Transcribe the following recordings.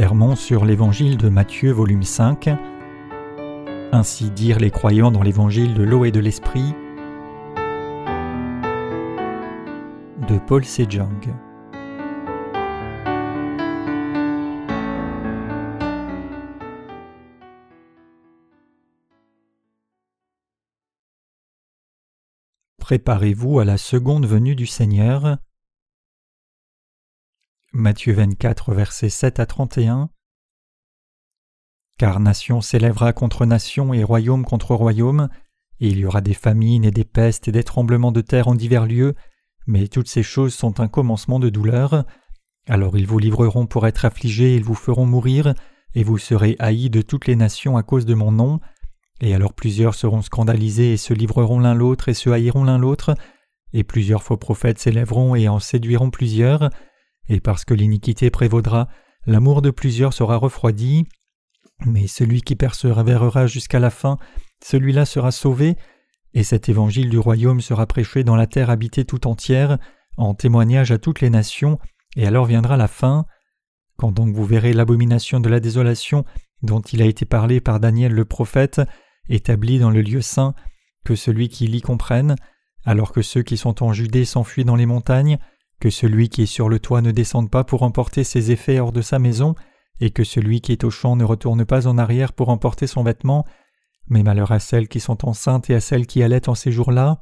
Sermon sur l'Évangile de Matthieu volume 5 Ainsi dire les croyants dans l'Évangile de l'eau et de l'Esprit de Paul Sejong Préparez-vous à la seconde venue du Seigneur. Matthieu 24, versets 7 à 31. Car nation s'élèvera contre nation et royaume contre royaume, et il y aura des famines et des pestes et des tremblements de terre en divers lieux, mais toutes ces choses sont un commencement de douleur. Alors ils vous livreront pour être affligés, ils vous feront mourir, et vous serez haïs de toutes les nations à cause de mon nom. Et alors plusieurs seront scandalisés et se livreront l'un l'autre et se haïront l'un l'autre, et plusieurs faux prophètes s'élèveront et en séduiront plusieurs, et parce que l'iniquité prévaudra, l'amour de plusieurs sera refroidi. Mais celui qui persévérera jusqu'à la fin, celui-là sera sauvé, et cet évangile du royaume sera prêché dans la terre habitée tout entière, en témoignage à toutes les nations, et alors viendra la fin. Quand donc vous verrez l'abomination de la désolation dont il a été parlé par Daniel le prophète, établi dans le lieu saint, que celui qui l'y comprenne, alors que ceux qui sont en Judée s'enfuient dans les montagnes, que celui qui est sur le toit ne descende pas pour emporter ses effets hors de sa maison, et que celui qui est au champ ne retourne pas en arrière pour emporter son vêtement, mais malheur à celles qui sont enceintes et à celles qui allaitent en ces jours-là,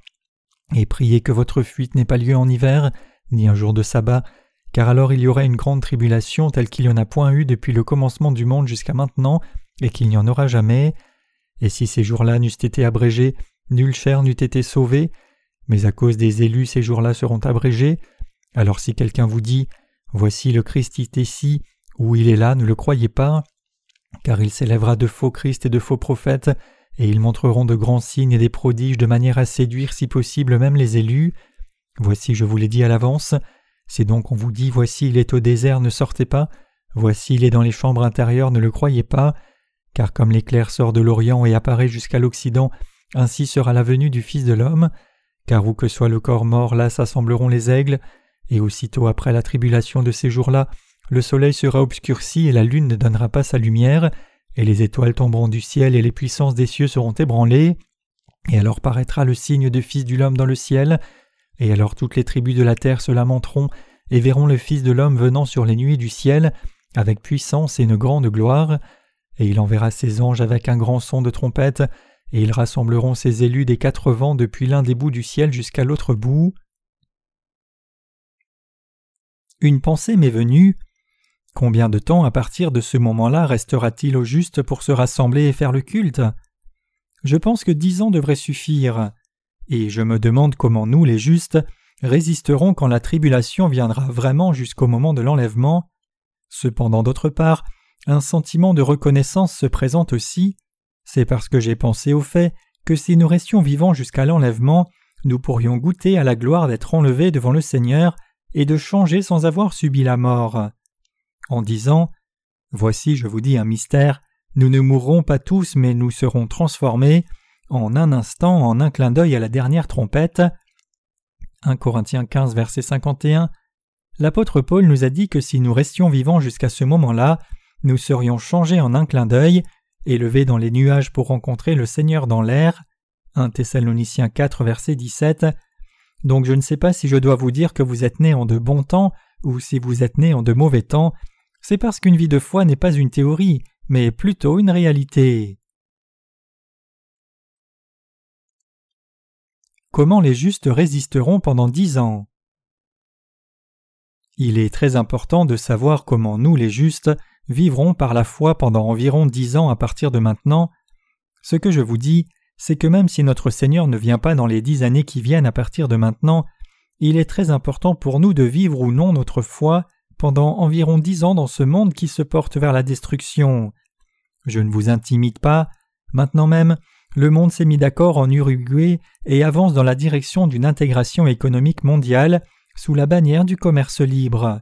et priez que votre fuite n'ait pas lieu en hiver, ni un jour de sabbat, car alors il y aura une grande tribulation telle qu'il n'y en a point eu depuis le commencement du monde jusqu'à maintenant, et qu'il n'y en aura jamais. Et si ces jours-là n'eussent été abrégés, nulle chair n'eût été sauvée, mais à cause des élus ces jours-là seront abrégés. Alors si quelqu'un vous dit Voici le Christ ici, ou il est là, ne le croyez pas, car il s'élèvera de faux Christ et de faux prophètes, et ils montreront de grands signes et des prodiges de manière à séduire si possible même les élus. Voici je vous l'ai dit à l'avance, c'est donc on vous dit Voici il est au désert, ne sortez pas, voici il est dans les chambres intérieures, ne le croyez pas, car comme l'éclair sort de l'Orient et apparaît jusqu'à l'Occident, ainsi sera la venue du Fils de l'homme, car où que soit le corps mort, là s'assembleront les aigles, et aussitôt après la tribulation de ces jours-là, le soleil sera obscurci et la lune ne donnera pas sa lumière, et les étoiles tomberont du ciel et les puissances des cieux seront ébranlées, et alors paraîtra le signe du Fils de l'homme dans le ciel, et alors toutes les tribus de la terre se lamenteront et verront le Fils de l'homme venant sur les nuits du ciel, avec puissance et une grande gloire, et il enverra ses anges avec un grand son de trompette, et ils rassembleront ses élus des quatre vents depuis l'un des bouts du ciel jusqu'à l'autre bout. Une pensée m'est venue. Combien de temps à partir de ce moment-là restera-t-il au juste pour se rassembler et faire le culte? Je pense que dix ans devraient suffire. Et je me demande comment nous, les justes, résisterons quand la tribulation viendra vraiment jusqu'au moment de l'enlèvement. Cependant, d'autre part, un sentiment de reconnaissance se présente aussi. C'est parce que j'ai pensé au fait que si nous restions vivants jusqu'à l'enlèvement, nous pourrions goûter à la gloire d'être enlevés devant le Seigneur et de changer sans avoir subi la mort. En disant Voici, je vous dis un mystère, nous ne mourrons pas tous, mais nous serons transformés en un instant, en un clin d'œil à la dernière trompette. 1 Corinthiens 15, verset 51. L'apôtre Paul nous a dit que si nous restions vivants jusqu'à ce moment-là, nous serions changés en un clin d'œil, élevés dans les nuages pour rencontrer le Seigneur dans l'air. 1 Thessaloniciens 4, verset 17. Donc je ne sais pas si je dois vous dire que vous êtes nés en de bons temps ou si vous êtes nés en de mauvais temps. C'est parce qu'une vie de foi n'est pas une théorie, mais plutôt une réalité. Comment les justes résisteront pendant dix ans? Il est très important de savoir comment nous, les justes, vivront par la foi pendant environ dix ans à partir de maintenant. Ce que je vous dis, c'est que même si notre Seigneur ne vient pas dans les dix années qui viennent à partir de maintenant, il est très important pour nous de vivre ou non notre foi pendant environ dix ans dans ce monde qui se porte vers la destruction. Je ne vous intimide pas, maintenant même, le monde s'est mis d'accord en Uruguay et avance dans la direction d'une intégration économique mondiale sous la bannière du commerce libre.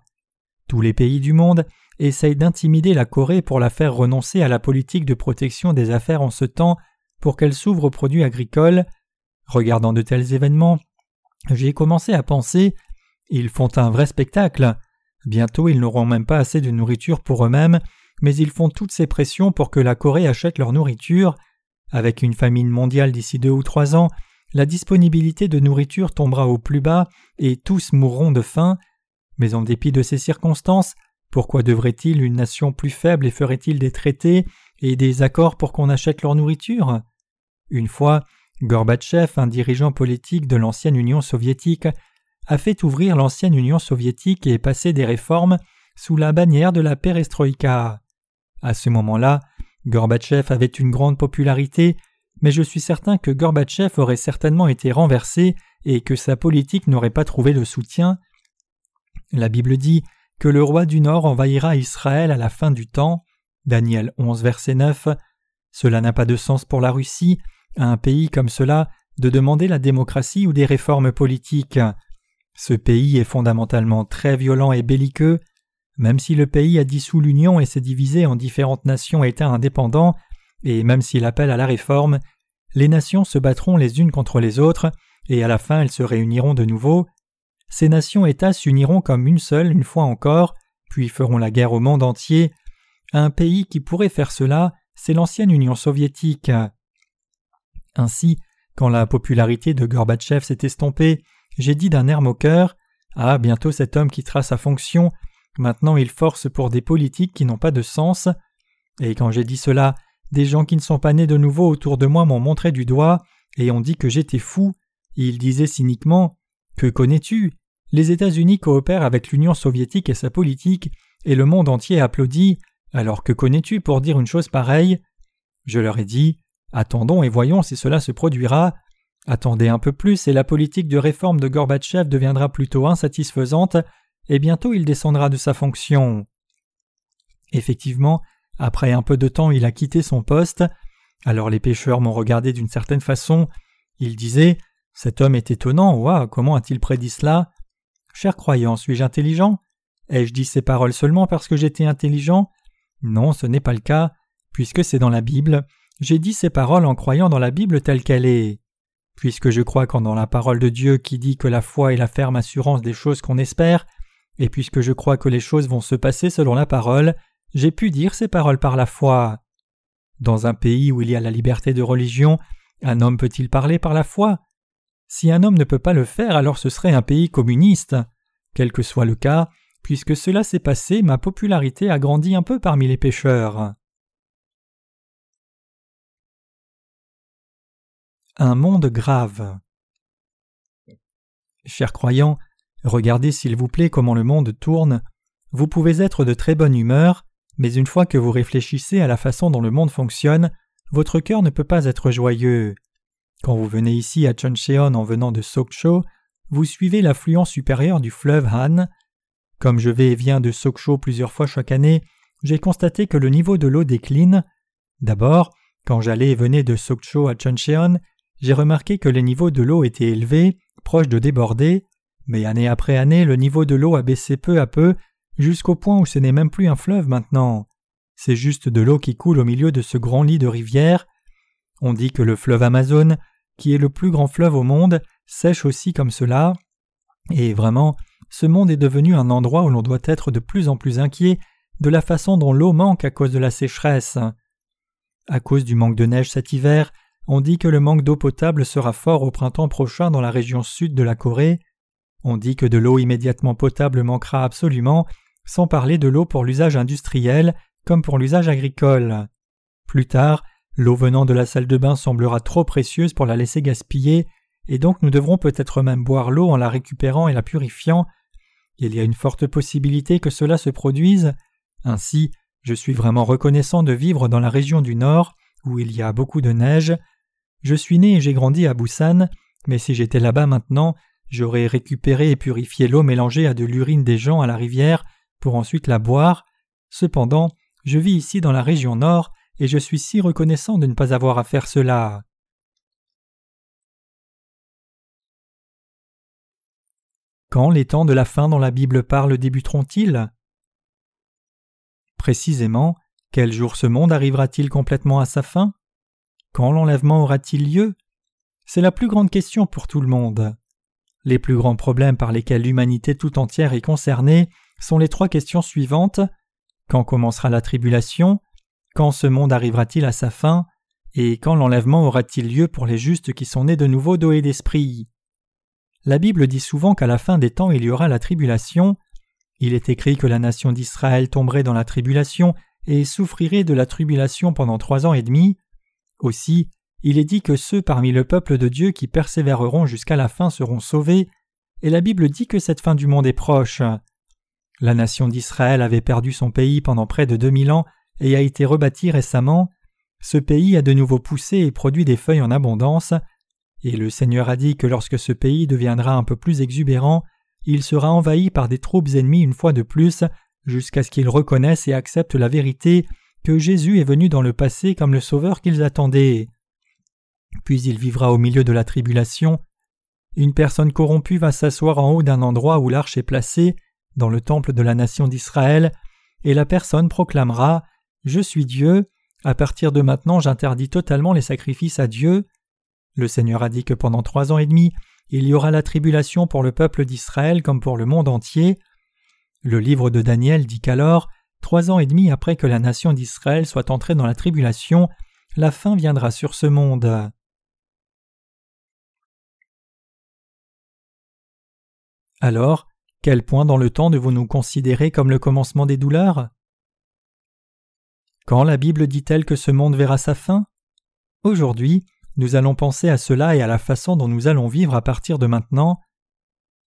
Tous les pays du monde essaye d'intimider la Corée pour la faire renoncer à la politique de protection des affaires en ce temps pour qu'elle s'ouvre aux produits agricoles. Regardant de tels événements, j'ai commencé à penser ils font un vrai spectacle. Bientôt ils n'auront même pas assez de nourriture pour eux-mêmes, mais ils font toutes ces pressions pour que la Corée achète leur nourriture. Avec une famine mondiale d'ici deux ou trois ans, la disponibilité de nourriture tombera au plus bas et tous mourront de faim. Mais en dépit de ces circonstances, pourquoi devrait-il une nation plus faible et ferait-il des traités et des accords pour qu'on achète leur nourriture? Une fois, Gorbatchev, un dirigeant politique de l'ancienne Union soviétique, a fait ouvrir l'ancienne Union soviétique et passer des réformes sous la bannière de la perestroïka. À ce moment-là, Gorbatchev avait une grande popularité, mais je suis certain que Gorbatchev aurait certainement été renversé et que sa politique n'aurait pas trouvé de soutien. La Bible dit que le roi du Nord envahira Israël à la fin du temps. Daniel 11, verset 9. Cela n'a pas de sens pour la Russie, à un pays comme cela, de demander la démocratie ou des réformes politiques. Ce pays est fondamentalement très violent et belliqueux. Même si le pays a dissous l'Union et s'est divisé en différentes nations États indépendants, et même s'il appelle à la réforme, les nations se battront les unes contre les autres, et à la fin elles se réuniront de nouveau. Ces nations États s'uniront comme une seule une fois encore, puis feront la guerre au monde entier. Un pays qui pourrait faire cela, c'est l'ancienne Union soviétique. Ainsi, quand la popularité de Gorbatchev s'est estompée, j'ai dit d'un air moqueur Ah, bientôt cet homme quittera sa fonction, maintenant il force pour des politiques qui n'ont pas de sens. Et quand j'ai dit cela, des gens qui ne sont pas nés de nouveau autour de moi m'ont montré du doigt et ont dit que j'étais fou. Ils disaient cyniquement Que connais-tu? Les États-Unis coopèrent avec l'Union soviétique et sa politique, et le monde entier applaudit. Alors que connais-tu pour dire une chose pareille? Je leur ai dit Attendons et voyons si cela se produira. Attendez un peu plus et la politique de réforme de Gorbatchev deviendra plutôt insatisfaisante et bientôt il descendra de sa fonction. Effectivement, après un peu de temps il a quitté son poste. Alors les pêcheurs m'ont regardé d'une certaine façon. Ils disaient Cet homme est étonnant, ouah, comment a-t-il prédit cela? Cher croyant, suis-je intelligent? Ai-je dit ces paroles seulement parce que j'étais intelligent? Non, ce n'est pas le cas, puisque c'est dans la Bible. J'ai dit ces paroles en croyant dans la Bible telle qu'elle est. Puisque je crois qu'en dans la parole de Dieu qui dit que la foi est la ferme assurance des choses qu'on espère, et puisque je crois que les choses vont se passer selon la parole, j'ai pu dire ces paroles par la foi. Dans un pays où il y a la liberté de religion, un homme peut-il parler par la foi? Si un homme ne peut pas le faire, alors ce serait un pays communiste. Quel que soit le cas, puisque cela s'est passé, ma popularité a grandi un peu parmi les pécheurs. Un monde grave. Chers croyants, regardez s'il vous plaît comment le monde tourne. Vous pouvez être de très bonne humeur, mais une fois que vous réfléchissez à la façon dont le monde fonctionne, votre cœur ne peut pas être joyeux. Quand vous venez ici à Chuncheon en venant de Sokcho, vous suivez l'affluent supérieur du fleuve Han. Comme je vais et viens de Sokcho plusieurs fois chaque année, j'ai constaté que le niveau de l'eau décline. D'abord, quand j'allais et venais de Sokcho à Chuncheon, j'ai remarqué que les niveaux de l'eau étaient élevés, proches de déborder, mais année après année le niveau de l'eau a baissé peu à peu, jusqu'au point où ce n'est même plus un fleuve maintenant. C'est juste de l'eau qui coule au milieu de ce grand lit de rivière. On dit que le fleuve Amazon, qui est le plus grand fleuve au monde, sèche aussi comme cela. Et vraiment, ce monde est devenu un endroit où l'on doit être de plus en plus inquiet de la façon dont l'eau manque à cause de la sécheresse. À cause du manque de neige cet hiver, on dit que le manque d'eau potable sera fort au printemps prochain dans la région sud de la Corée. On dit que de l'eau immédiatement potable manquera absolument, sans parler de l'eau pour l'usage industriel comme pour l'usage agricole. Plus tard, l'eau venant de la salle de bain semblera trop précieuse pour la laisser gaspiller, et donc nous devrons peut-être même boire l'eau en la récupérant et la purifiant. Il y a une forte possibilité que cela se produise. Ainsi, je suis vraiment reconnaissant de vivre dans la région du Nord, où il y a beaucoup de neige, je suis né et j'ai grandi à Busan, mais si j'étais là-bas maintenant, j'aurais récupéré et purifié l'eau mélangée à de l'urine des gens à la rivière pour ensuite la boire. Cependant, je vis ici dans la région nord et je suis si reconnaissant de ne pas avoir à faire cela. Quand les temps de la fin dont la Bible parle débuteront-ils? Précisément, quel jour ce monde arrivera-t-il complètement à sa fin? Quand l'enlèvement aura-t-il lieu? C'est la plus grande question pour tout le monde. Les plus grands problèmes par lesquels l'humanité tout entière est concernée sont les trois questions suivantes. Quand commencera la tribulation Quand ce monde arrivera-t-il à sa fin? Et quand l'enlèvement aura-t-il lieu pour les justes qui sont nés de nouveau d'eau d'esprit? La Bible dit souvent qu'à la fin des temps il y aura la tribulation. Il est écrit que la nation d'Israël tomberait dans la tribulation et souffrirait de la tribulation pendant trois ans et demi. Aussi, il est dit que ceux parmi le peuple de Dieu qui persévéreront jusqu'à la fin seront sauvés, et la Bible dit que cette fin du monde est proche. La nation d'Israël avait perdu son pays pendant près de deux mille ans et a été rebâti récemment. Ce pays a de nouveau poussé et produit des feuilles en abondance, et le Seigneur a dit que lorsque ce pays deviendra un peu plus exubérant, il sera envahi par des troupes ennemies une fois de plus, jusqu'à ce qu'ils reconnaissent et acceptent la vérité que Jésus est venu dans le passé comme le Sauveur qu'ils attendaient. Puis il vivra au milieu de la tribulation. Une personne corrompue va s'asseoir en haut d'un endroit où l'arche est placée, dans le temple de la nation d'Israël, et la personne proclamera Je suis Dieu, à partir de maintenant j'interdis totalement les sacrifices à Dieu. Le Seigneur a dit que pendant trois ans et demi, il y aura la tribulation pour le peuple d'Israël comme pour le monde entier. Le livre de Daniel dit qu'alors, trois ans et demi après que la nation d'Israël soit entrée dans la tribulation, la fin viendra sur ce monde. Alors, quel point dans le temps devons-nous considérer comme le commencement des douleurs? Quand la Bible dit-elle que ce monde verra sa fin? Aujourd'hui, nous allons penser à cela et à la façon dont nous allons vivre à partir de maintenant.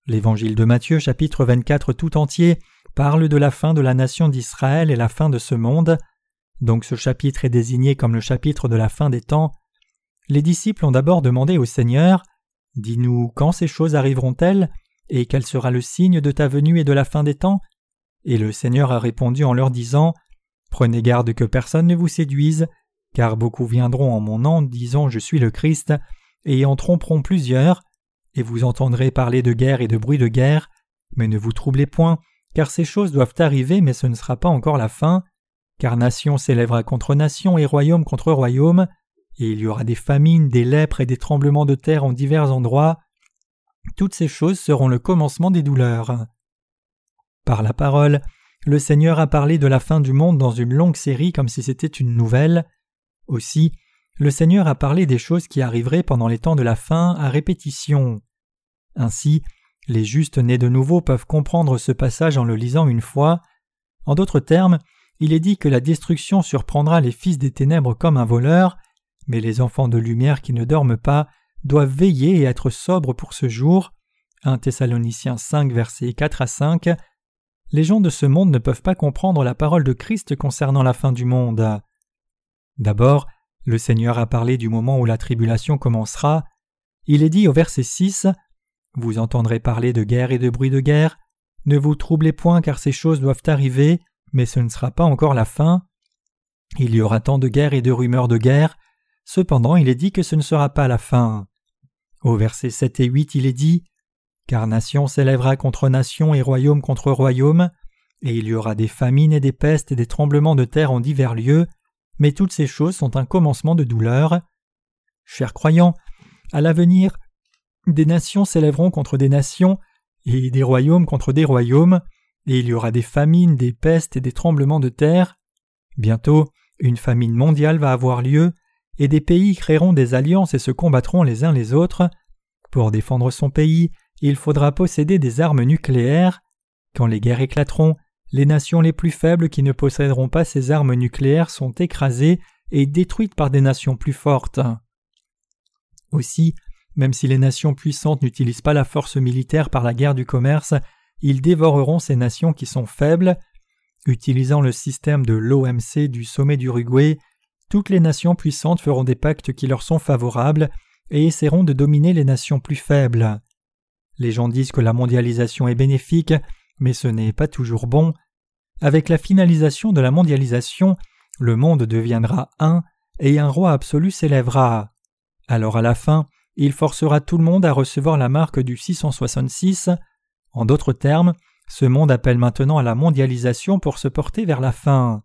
L'évangile de Matthieu chapitre 24 tout entier parle de la fin de la nation d'Israël et la fin de ce monde. Donc ce chapitre est désigné comme le chapitre de la fin des temps. Les disciples ont d'abord demandé au Seigneur Dis-nous quand ces choses arriveront-elles et quel sera le signe de ta venue et de la fin des temps? Et le Seigneur a répondu en leur disant Prenez garde que personne ne vous séduise, car beaucoup viendront en mon nom disant Je suis le Christ, et en tromperont plusieurs, et vous entendrez parler de guerre et de bruit de guerre, mais ne vous troublez point, car ces choses doivent arriver, mais ce ne sera pas encore la fin, car nation s'élèvera contre nation et royaume contre royaume, et il y aura des famines, des lèpres et des tremblements de terre en divers endroits, toutes ces choses seront le commencement des douleurs. Par la parole, le Seigneur a parlé de la fin du monde dans une longue série comme si c'était une nouvelle. Aussi, le Seigneur a parlé des choses qui arriveraient pendant les temps de la fin à répétition. Ainsi, les justes nés de nouveau peuvent comprendre ce passage en le lisant une fois. En d'autres termes, il est dit que la destruction surprendra les fils des ténèbres comme un voleur, mais les enfants de lumière qui ne dorment pas doivent veiller et être sobres pour ce jour. 1 Thessaloniciens 5 versets 4 à 5. Les gens de ce monde ne peuvent pas comprendre la parole de Christ concernant la fin du monde. D'abord, le Seigneur a parlé du moment où la tribulation commencera. Il est dit au verset 6 Vous entendrez parler de guerre et de bruit de guerre. Ne vous troublez point car ces choses doivent arriver, mais ce ne sera pas encore la fin. Il y aura tant de guerre et de rumeurs de guerre. Cependant, il est dit que ce ne sera pas la fin. Au verset 7 et 8, il est dit Car nation s'élèvera contre nation et royaume contre royaume, et il y aura des famines et des pestes et des tremblements de terre en divers lieux, mais toutes ces choses sont un commencement de douleur. Chers croyants, à l'avenir, des nations s'élèveront contre des nations, et des royaumes contre des royaumes, et il y aura des famines, des pestes et des tremblements de terre. Bientôt, une famine mondiale va avoir lieu, et des pays créeront des alliances et se combattront les uns les autres. Pour défendre son pays, il faudra posséder des armes nucléaires. Quand les guerres éclateront, les nations les plus faibles qui ne posséderont pas ces armes nucléaires sont écrasées et détruites par des nations plus fortes. Aussi, même si les nations puissantes n'utilisent pas la force militaire par la guerre du commerce, ils dévoreront ces nations qui sont faibles. Utilisant le système de l'OMC du sommet d'Uruguay, toutes les nations puissantes feront des pactes qui leur sont favorables et essaieront de dominer les nations plus faibles. Les gens disent que la mondialisation est bénéfique, mais ce n'est pas toujours bon. Avec la finalisation de la mondialisation, le monde deviendra un et un roi absolu s'élèvera. Alors à la fin, il forcera tout le monde à recevoir la marque du 666. En d'autres termes, ce monde appelle maintenant à la mondialisation pour se porter vers la fin.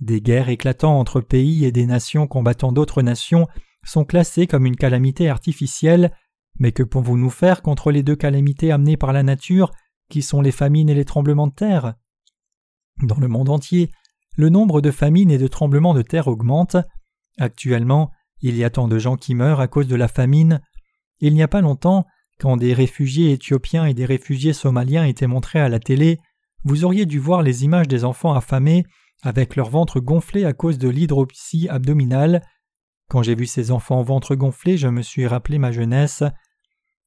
Des guerres éclatant entre pays et des nations combattant d'autres nations sont classées comme une calamité artificielle, mais que pouvons-nous faire contre les deux calamités amenées par la nature, qui sont les famines et les tremblements de terre? Dans le monde entier, le nombre de famines et de tremblements de terre augmente. Actuellement, il y a tant de gens qui meurent à cause de la famine. Il n'y a pas longtemps, quand des réfugiés éthiopiens et des réfugiés somaliens étaient montrés à la télé, vous auriez dû voir les images des enfants affamés avec leur ventre gonflé à cause de l'hydropsie abdominale. Quand j'ai vu ces enfants ventre gonflé, je me suis rappelé ma jeunesse.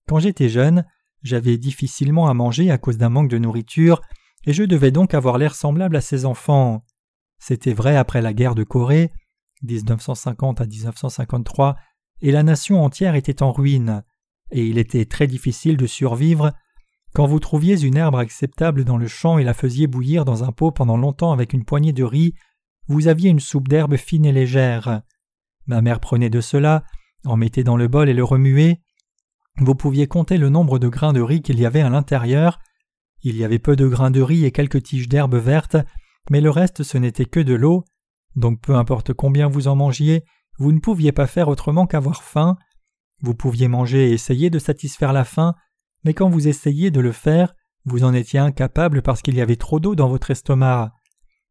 Quand j'étais jeune, j'avais difficilement à manger à cause d'un manque de nourriture, et je devais donc avoir l'air semblable à ces enfants. C'était vrai après la guerre de Corée, 1950 à 1953, et la nation entière était en ruine, et il était très difficile de survivre. Quand vous trouviez une herbe acceptable dans le champ et la faisiez bouillir dans un pot pendant longtemps avec une poignée de riz, vous aviez une soupe d'herbe fine et légère. Ma mère prenait de cela, en mettait dans le bol et le remuait. Vous pouviez compter le nombre de grains de riz qu'il y avait à l'intérieur. Il y avait peu de grains de riz et quelques tiges d'herbe vertes, mais le reste ce n'était que de l'eau. Donc peu importe combien vous en mangiez, vous ne pouviez pas faire autrement qu'avoir faim. Vous pouviez manger et essayer de satisfaire la faim, mais quand vous essayiez de le faire, vous en étiez incapable parce qu'il y avait trop d'eau dans votre estomac.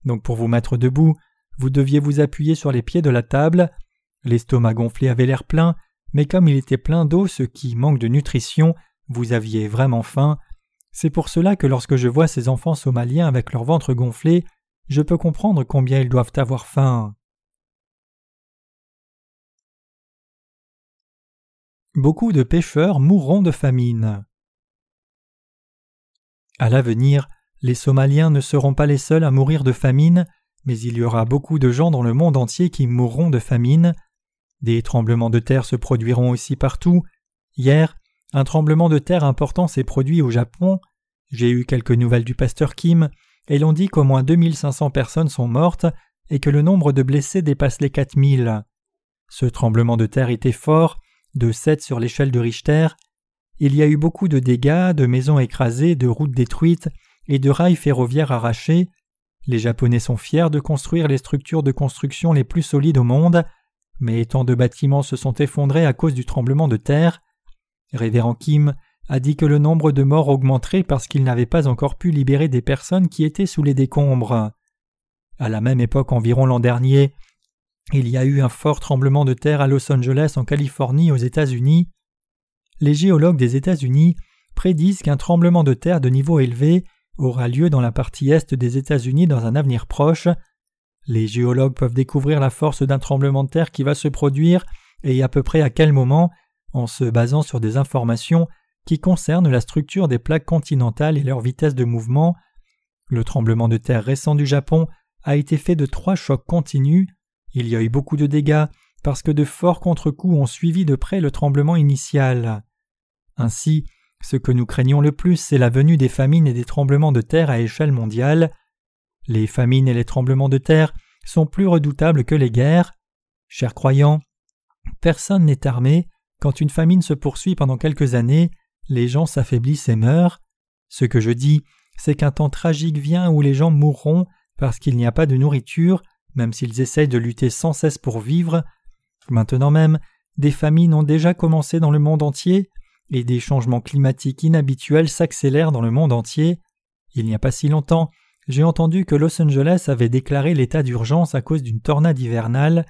Donc pour vous mettre debout, vous deviez vous appuyer sur les pieds de la table. L'estomac gonflé avait l'air plein, mais comme il était plein d'eau, ce qui manque de nutrition, vous aviez vraiment faim. C'est pour cela que lorsque je vois ces enfants somaliens avec leur ventre gonflé, je peux comprendre combien ils doivent avoir faim. Beaucoup de pêcheurs mourront de famine. À l'avenir, les Somaliens ne seront pas les seuls à mourir de famine, mais il y aura beaucoup de gens dans le monde entier qui mourront de famine. Des tremblements de terre se produiront aussi partout. Hier, un tremblement de terre important s'est produit au Japon. J'ai eu quelques nouvelles du pasteur Kim, et l'on dit qu'au moins 2500 personnes sont mortes et que le nombre de blessés dépasse les 4000. Ce tremblement de terre était fort, de 7 sur l'échelle de Richter. Il y a eu beaucoup de dégâts, de maisons écrasées, de routes détruites et de rails ferroviaires arrachés. Les Japonais sont fiers de construire les structures de construction les plus solides au monde, mais tant de bâtiments se sont effondrés à cause du tremblement de terre. Révérend Kim a dit que le nombre de morts augmenterait parce qu'il n'avait pas encore pu libérer des personnes qui étaient sous les décombres. À la même époque environ l'an dernier, il y a eu un fort tremblement de terre à Los Angeles en Californie aux États-Unis. Les géologues des États-Unis prédisent qu'un tremblement de terre de niveau élevé aura lieu dans la partie est des États-Unis dans un avenir proche. Les géologues peuvent découvrir la force d'un tremblement de terre qui va se produire et à peu près à quel moment en se basant sur des informations qui concernent la structure des plaques continentales et leur vitesse de mouvement. Le tremblement de terre récent du Japon a été fait de trois chocs continus. Il y a eu beaucoup de dégâts parce que de forts contre-coups ont suivi de près le tremblement initial. Ainsi, ce que nous craignons le plus, c'est la venue des famines et des tremblements de terre à échelle mondiale. Les famines et les tremblements de terre sont plus redoutables que les guerres. Chers croyants, personne n'est armé. Quand une famine se poursuit pendant quelques années, les gens s'affaiblissent et meurent. Ce que je dis, c'est qu'un temps tragique vient où les gens mourront parce qu'il n'y a pas de nourriture, même s'ils essayent de lutter sans cesse pour vivre. Maintenant même, des famines ont déjà commencé dans le monde entier, et des changements climatiques inhabituels s'accélèrent dans le monde entier. Il n'y a pas si longtemps, j'ai entendu que Los Angeles avait déclaré l'état d'urgence à cause d'une tornade hivernale.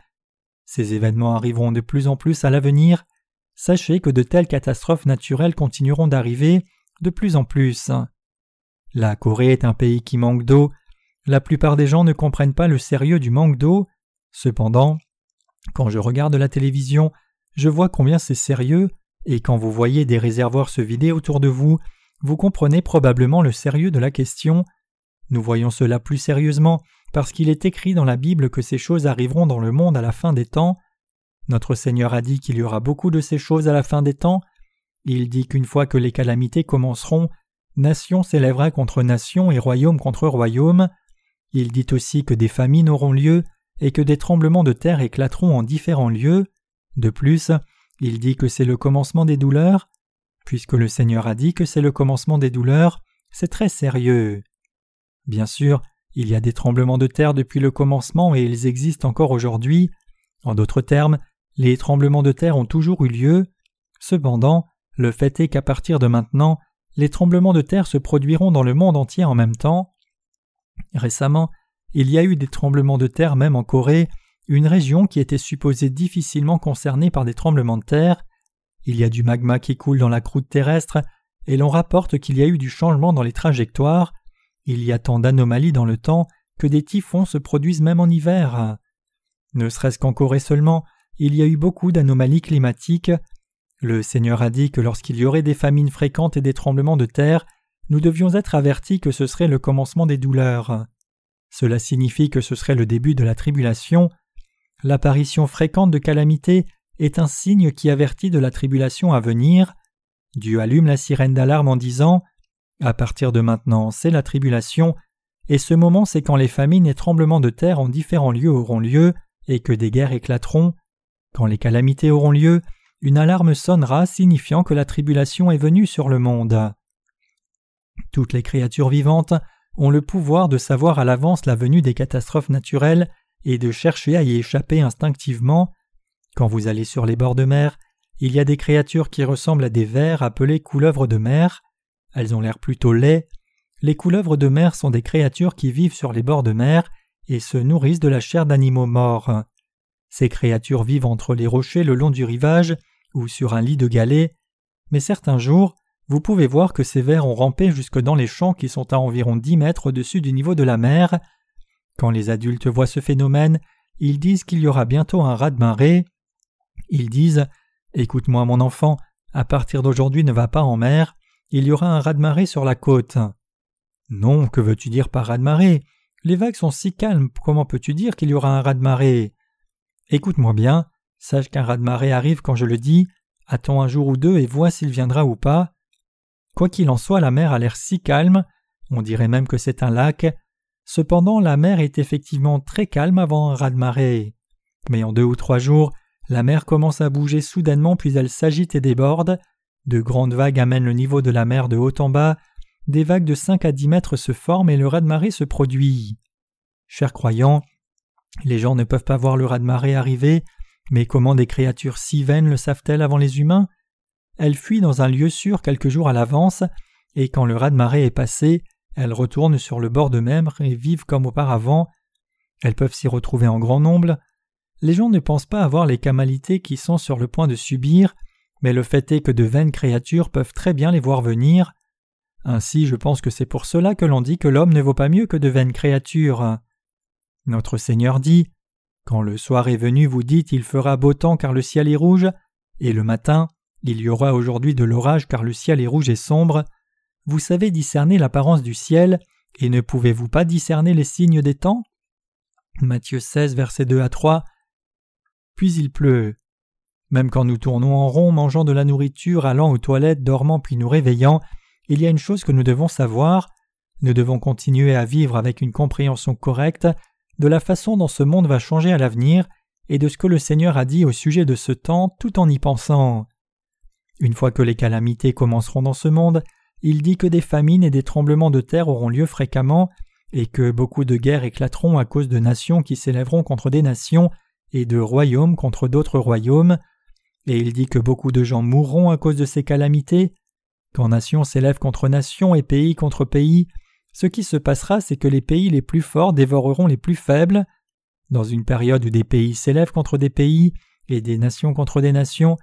Ces événements arriveront de plus en plus à l'avenir. Sachez que de telles catastrophes naturelles continueront d'arriver de plus en plus. La Corée est un pays qui manque d'eau, la plupart des gens ne comprennent pas le sérieux du manque d'eau. Cependant, quand je regarde la télévision, je vois combien c'est sérieux, et quand vous voyez des réservoirs se vider autour de vous, vous comprenez probablement le sérieux de la question. Nous voyons cela plus sérieusement parce qu'il est écrit dans la Bible que ces choses arriveront dans le monde à la fin des temps. Notre Seigneur a dit qu'il y aura beaucoup de ces choses à la fin des temps. Il dit qu'une fois que les calamités commenceront, nation s'élèvera contre nation et royaume contre royaume. Il dit aussi que des famines auront lieu et que des tremblements de terre éclateront en différents lieux. De plus, il dit que c'est le commencement des douleurs. Puisque le Seigneur a dit que c'est le commencement des douleurs, c'est très sérieux. Bien sûr, il y a des tremblements de terre depuis le commencement et ils existent encore aujourd'hui. En d'autres termes, les tremblements de terre ont toujours eu lieu. Cependant, le fait est qu'à partir de maintenant, les tremblements de terre se produiront dans le monde entier en même temps. Récemment, il y a eu des tremblements de terre même en Corée, une région qui était supposée difficilement concernée par des tremblements de terre. Il y a du magma qui coule dans la croûte terrestre, et l'on rapporte qu'il y a eu du changement dans les trajectoires. Il y a tant d'anomalies dans le temps que des typhons se produisent même en hiver. Ne serait-ce qu'en Corée seulement, il y a eu beaucoup d'anomalies climatiques. Le Seigneur a dit que lorsqu'il y aurait des famines fréquentes et des tremblements de terre, nous devions être avertis que ce serait le commencement des douleurs. Cela signifie que ce serait le début de la tribulation. L'apparition fréquente de calamités est un signe qui avertit de la tribulation à venir. Dieu allume la sirène d'alarme en disant À partir de maintenant, c'est la tribulation, et ce moment c'est quand les famines et tremblements de terre en différents lieux auront lieu, et que des guerres éclateront. Quand les calamités auront lieu, une alarme sonnera signifiant que la tribulation est venue sur le monde. Toutes les créatures vivantes ont le pouvoir de savoir à l'avance la venue des catastrophes naturelles et de chercher à y échapper instinctivement. Quand vous allez sur les bords de mer, il y a des créatures qui ressemblent à des vers appelées couleuvres de mer. Elles ont l'air plutôt laids. Les couleuvres de mer sont des créatures qui vivent sur les bords de mer et se nourrissent de la chair d'animaux morts. Ces créatures vivent entre les rochers le long du rivage ou sur un lit de galets, mais certains jours, vous pouvez voir que ces vers ont rampé jusque dans les champs qui sont à environ dix mètres au-dessus du niveau de la mer. Quand les adultes voient ce phénomène, ils disent qu'il y aura bientôt un raz-de-marée. Ils disent Écoute-moi, mon enfant, à partir d'aujourd'hui ne va pas en mer, il y aura un raz-de-marée sur la côte. Non, que veux-tu dire par raz-de-marée Les vagues sont si calmes, comment peux-tu dire qu'il y aura un raz-de-marée Écoute-moi bien, sache qu'un raz-de-marée arrive quand je le dis, attends un jour ou deux et vois s'il viendra ou pas. Quoi qu'il en soit, la mer a l'air si calme, on dirait même que c'est un lac. Cependant, la mer est effectivement très calme avant un raz-de-marée. Mais en deux ou trois jours, la mer commence à bouger soudainement puis elle s'agite et déborde. De grandes vagues amènent le niveau de la mer de haut en bas. Des vagues de cinq à dix mètres se forment et le raz-de-marée se produit. Chers croyants, les gens ne peuvent pas voir le raz-de-marée arriver, mais comment des créatures si vaines le savent-elles avant les humains? Elles fuient dans un lieu sûr quelques jours à l'avance, et quand le raz-de-marée est passé, elles retournent sur le bord de mer et vivent comme auparavant. Elles peuvent s'y retrouver en grand nombre. Les gens ne pensent pas avoir les camalités qui sont sur le point de subir, mais le fait est que de vaines créatures peuvent très bien les voir venir. Ainsi, je pense que c'est pour cela que l'on dit que l'homme ne vaut pas mieux que de vaines créatures. Notre Seigneur dit Quand le soir est venu, vous dites Il fera beau temps car le ciel est rouge, et le matin, il y aura aujourd'hui de l'orage car le ciel est rouge et sombre. Vous savez discerner l'apparence du ciel, et ne pouvez-vous pas discerner les signes des temps? Matthieu 16, versets 2 à 3. Puis il pleut. Même quand nous tournons en rond, mangeant de la nourriture, allant aux toilettes, dormant puis nous réveillant, il y a une chose que nous devons savoir. Nous devons continuer à vivre avec une compréhension correcte de la façon dont ce monde va changer à l'avenir et de ce que le Seigneur a dit au sujet de ce temps tout en y pensant. Une fois que les calamités commenceront dans ce monde, il dit que des famines et des tremblements de terre auront lieu fréquemment, et que beaucoup de guerres éclateront à cause de nations qui s'élèveront contre des nations, et de royaumes contre d'autres royaumes, et il dit que beaucoup de gens mourront à cause de ces calamités. Quand nations s'élèvent contre nations et pays contre pays, ce qui se passera, c'est que les pays les plus forts dévoreront les plus faibles. Dans une période où des pays s'élèvent contre des pays et des nations contre des nations,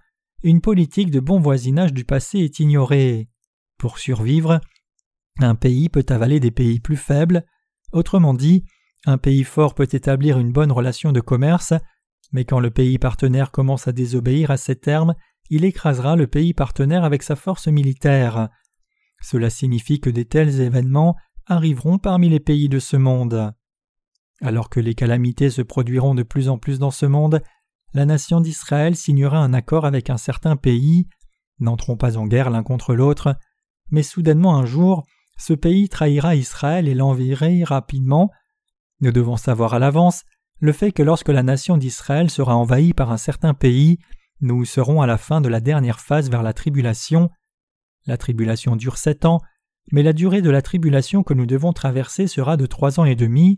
une politique de bon voisinage du passé est ignorée. Pour survivre, un pays peut avaler des pays plus faibles, autrement dit, un pays fort peut établir une bonne relation de commerce, mais quand le pays partenaire commence à désobéir à ces termes, il écrasera le pays partenaire avec sa force militaire. Cela signifie que des tels événements arriveront parmi les pays de ce monde. Alors que les calamités se produiront de plus en plus dans ce monde, la nation d'Israël signera un accord avec un certain pays, n'entrons pas en guerre l'un contre l'autre, mais soudainement un jour, ce pays trahira Israël et l'enverra rapidement. Nous devons savoir à l'avance le fait que lorsque la nation d'Israël sera envahie par un certain pays, nous serons à la fin de la dernière phase vers la tribulation. La tribulation dure sept ans, mais la durée de la tribulation que nous devons traverser sera de trois ans et demi.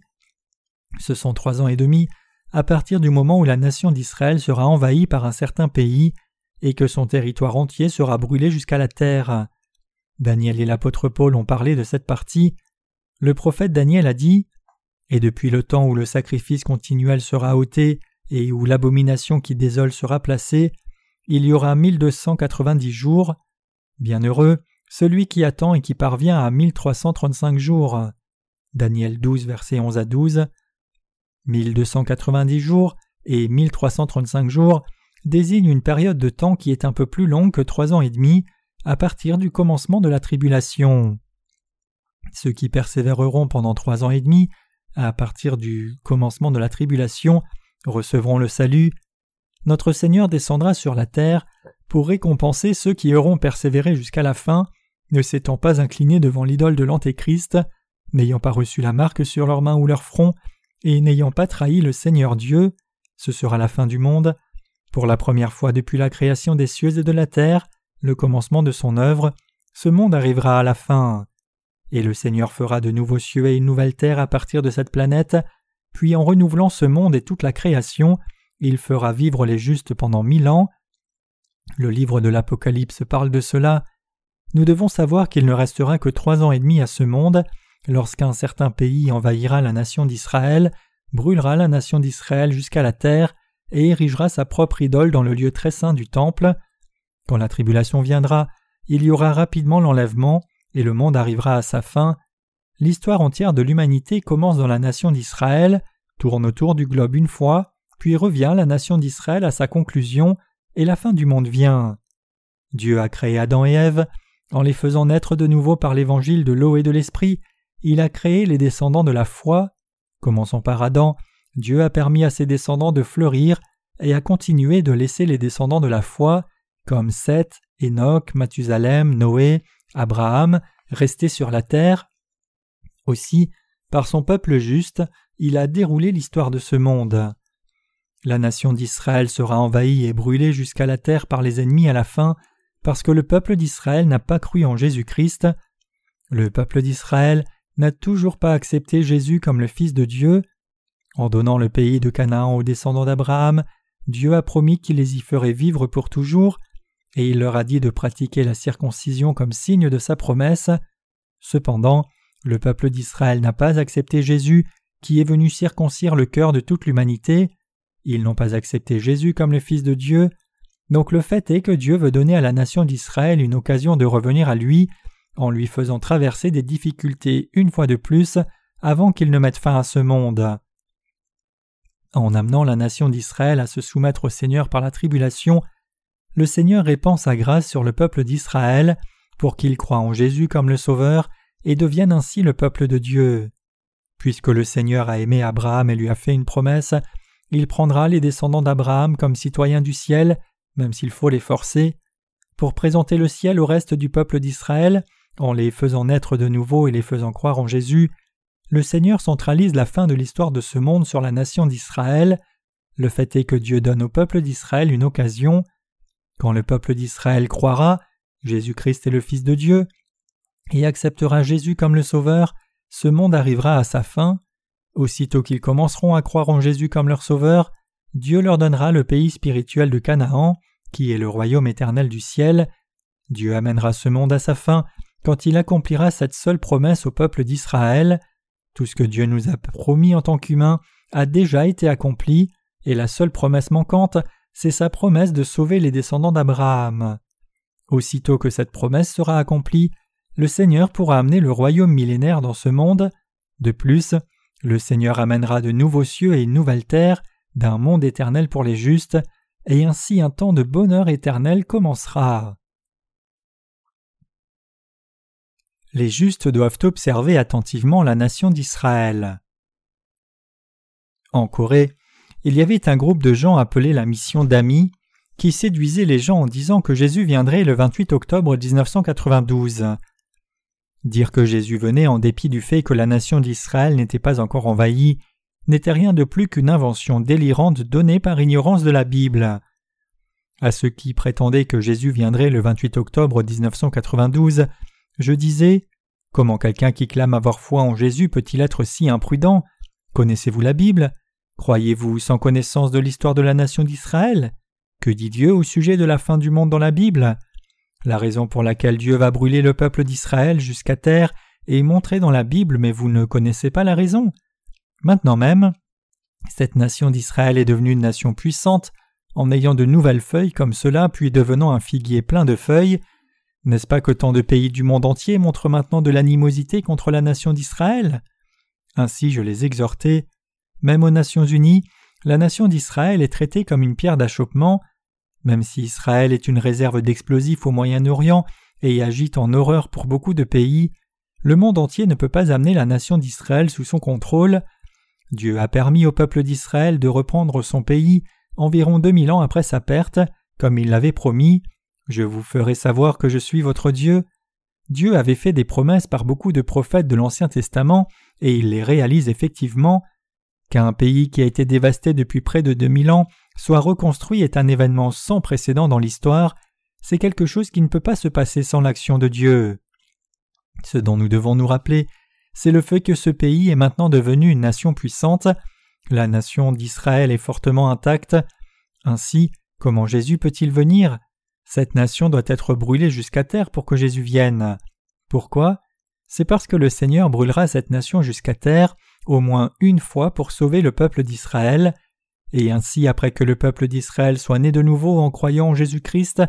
Ce sont trois ans et demi à partir du moment où la nation d'Israël sera envahie par un certain pays et que son territoire entier sera brûlé jusqu'à la terre. Daniel et l'apôtre Paul ont parlé de cette partie. le prophète Daniel a dit Et depuis le temps où le sacrifice continuel sera ôté et où l'abomination qui désole sera placée, il y aura mille deux cent quatre-vingt-dix jours. Bienheureux celui qui attend et qui parvient à mille trois cent trente-cinq jours. Daniel 12, versets 11 à 12. 1290 jours et 1335 jours désignent une période de temps qui est un peu plus longue que trois ans et demi à partir du commencement de la tribulation. Ceux qui persévéreront pendant trois ans et demi à partir du commencement de la tribulation recevront le salut. Notre Seigneur descendra sur la terre pour récompenser ceux qui auront persévéré jusqu'à la fin, ne s'étant pas inclinés devant l'idole de l'Antéchrist, n'ayant pas reçu la marque sur leurs mains ou leur front, et n'ayant pas trahi le Seigneur Dieu. Ce sera la fin du monde. Pour la première fois depuis la création des cieux et de la terre, le commencement de son œuvre, ce monde arrivera à la fin. Et le Seigneur fera de nouveaux cieux et une nouvelle terre à partir de cette planète, puis en renouvelant ce monde et toute la création, il fera vivre les justes pendant mille ans. Le livre de l'Apocalypse parle de cela. Nous devons savoir qu'il ne restera que trois ans et demi à ce monde, lorsqu'un certain pays envahira la nation d'Israël, brûlera la nation d'Israël jusqu'à la terre, et érigera sa propre idole dans le lieu très saint du temple. Quand la tribulation viendra, il y aura rapidement l'enlèvement, et le monde arrivera à sa fin. L'histoire entière de l'humanité commence dans la nation d'Israël, tourne autour du globe une fois, puis revient la nation d'Israël à sa conclusion, et la fin du monde vient. Dieu a créé Adam et Ève, en les faisant naître de nouveau par l'évangile de l'eau et de l'esprit, il a créé les descendants de la foi. Commençons par Adam, Dieu a permis à ses descendants de fleurir et a continué de laisser les descendants de la foi, comme Seth, Enoch, Mathusalem, Noé, Abraham, rester sur la terre. Aussi, par son peuple juste, il a déroulé l'histoire de ce monde. La nation d'Israël sera envahie et brûlée jusqu'à la terre par les ennemis à la fin, parce que le peuple d'Israël n'a pas cru en Jésus-Christ. Le peuple d'Israël n'a toujours pas accepté Jésus comme le Fils de Dieu. En donnant le pays de Canaan aux descendants d'Abraham, Dieu a promis qu'il les y ferait vivre pour toujours, et il leur a dit de pratiquer la circoncision comme signe de sa promesse. Cependant, le peuple d'Israël n'a pas accepté Jésus, qui est venu circoncire le cœur de toute l'humanité. Ils n'ont pas accepté Jésus comme le Fils de Dieu. Donc le fait est que Dieu veut donner à la nation d'Israël une occasion de revenir à lui en lui faisant traverser des difficultés une fois de plus avant qu'il ne mette fin à ce monde. En amenant la nation d'Israël à se soumettre au Seigneur par la tribulation, le Seigneur répand sa grâce sur le peuple d'Israël pour qu'il croie en Jésus comme le Sauveur et devienne ainsi le peuple de Dieu. Puisque le Seigneur a aimé Abraham et lui a fait une promesse, il prendra les descendants d'Abraham comme citoyens du ciel, même s'il faut les forcer. Pour présenter le ciel au reste du peuple d'Israël, en les faisant naître de nouveau et les faisant croire en Jésus, le Seigneur centralise la fin de l'histoire de ce monde sur la nation d'Israël. Le fait est que Dieu donne au peuple d'Israël une occasion. Quand le peuple d'Israël croira, Jésus-Christ est le Fils de Dieu, et acceptera Jésus comme le Sauveur, ce monde arrivera à sa fin. Aussitôt qu'ils commenceront à croire en Jésus comme leur Sauveur, Dieu leur donnera le pays spirituel de Canaan, qui est le royaume éternel du ciel. Dieu amènera ce monde à sa fin quand il accomplira cette seule promesse au peuple d'Israël. Tout ce que Dieu nous a promis en tant qu'humains a déjà été accompli, et la seule promesse manquante, c'est sa promesse de sauver les descendants d'Abraham. Aussitôt que cette promesse sera accomplie, le Seigneur pourra amener le royaume millénaire dans ce monde. De plus, le Seigneur amènera de nouveaux cieux et une nouvelle terre, d'un monde éternel pour les justes, et ainsi un temps de bonheur éternel commencera. les justes doivent observer attentivement la nation d'Israël. En Corée, il y avait un groupe de gens appelés la mission d'amis qui séduisaient les gens en disant que Jésus viendrait le 28 octobre 1992. Dire que Jésus venait en dépit du fait que la nation d'Israël n'était pas encore envahie n'était rien de plus qu'une invention délirante donnée par ignorance de la Bible. À ceux qui prétendaient que Jésus viendrait le 28 octobre 1992, je disais Comment quelqu'un qui clame avoir foi en Jésus peut-il être si imprudent? Connaissez-vous la Bible? Croyez-vous sans connaissance de l'histoire de la nation d'Israël? Que dit Dieu au sujet de la fin du monde dans la Bible? La raison pour laquelle Dieu va brûler le peuple d'Israël jusqu'à terre et montrée dans la Bible, mais vous ne connaissez pas la raison. Maintenant même, cette nation d'Israël est devenue une nation puissante, en ayant de nouvelles feuilles comme cela, puis devenant un figuier plein de feuilles. N'est-ce pas que tant de pays du monde entier montrent maintenant de l'animosité contre la nation d'Israël? Ainsi je les exhortais. Même aux Nations Unies, la nation d'Israël est traitée comme une pierre d'achoppement. Même si Israël est une réserve d'explosifs au Moyen-Orient et agite en horreur pour beaucoup de pays, le monde entier ne peut pas amener la nation d'Israël sous son contrôle. Dieu a permis au peuple d'Israël de reprendre son pays environ deux mille ans après sa perte, comme il l'avait promis. Je vous ferai savoir que je suis votre Dieu. Dieu avait fait des promesses par beaucoup de prophètes de l'Ancien Testament, et il les réalise effectivement. Qu'un pays qui a été dévasté depuis près de deux mille ans soit reconstruit est un événement sans précédent dans l'histoire, c'est quelque chose qui ne peut pas se passer sans l'action de Dieu. Ce dont nous devons nous rappeler, c'est le fait que ce pays est maintenant devenu une nation puissante, la nation d'Israël est fortement intacte. Ainsi, comment Jésus peut-il venir? Cette nation doit être brûlée jusqu'à terre pour que Jésus vienne. Pourquoi? C'est parce que le Seigneur brûlera cette nation jusqu'à terre au moins une fois pour sauver le peuple d'Israël, et ainsi après que le peuple d'Israël soit né de nouveau en croyant en Jésus-Christ,